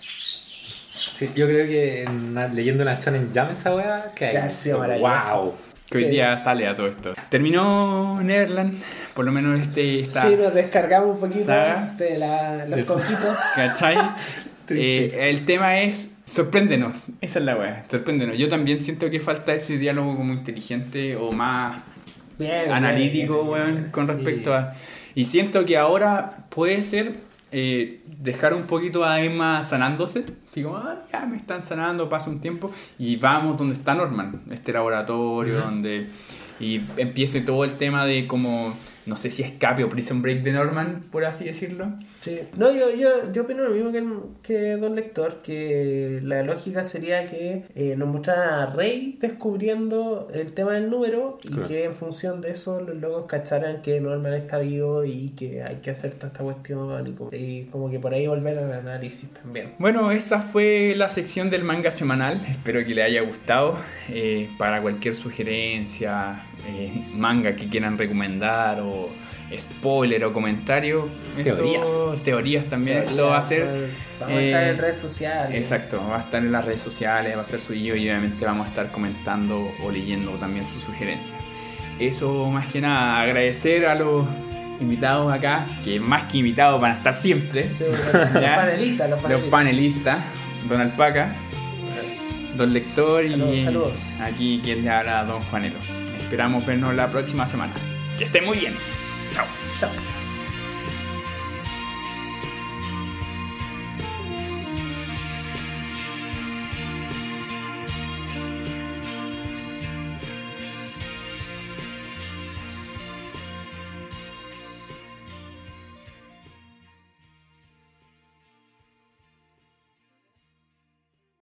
Sí, yo creo que en- leyendo la Shonen Jam esa weá, que Que ha sido maravilloso. wow. Que hoy día sale a todo esto. Terminó Neverland, por lo menos este está. Sí, nos descargamos un poquito Saga. de la, los coquitos. *laughs* ¿Cachai? *laughs* Eh, el tema es sorpréndenos. Esa es la weá, sorpréndenos. Yo también siento que falta ese diálogo como inteligente o más Bien, analítico, bien, bien, weón, con respecto a. Y siento que ahora puede ser eh, dejar un poquito a Emma sanándose. Así como, ah, ya me están sanando, pasa un tiempo. Y vamos donde está Norman, este laboratorio, donde. Y empiece todo el tema de como. No sé si escape o prison break de Norman, por así decirlo. Sí. No, yo, yo, yo opino lo mismo que, el- que Don Lector, que la lógica sería que eh, nos mostraran a Rey descubriendo el tema del número y Claro. que en función de eso los locos cacharan que Norman está vivo y que hay que hacer toda esta cuestión y como, y como que por ahí volver al análisis también. Bueno, esa fue la sección del manga semanal. Espero que le haya gustado. Eh, para cualquier sugerencia, eh, manga que quieran recomendar o spoiler o comentario. esto- Teorías. Teorías también. Esto va a ser. Vamos a estar eh, en redes sociales. Exacto, va a estar en las redes sociales, va a ser suyo y obviamente vamos a estar comentando o leyendo también sus sugerencias. Eso más que nada, agradecer a los invitados acá, que más que invitados van a estar siempre. Sí, Los *laughs* panelistas, los Los panelistas. panelistas, Don Alpaca, Don Lector y saludos. aquí quien le habla Don Juanelo. Esperamos vernos la próxima semana. Que estén muy bien. Chao. Chao.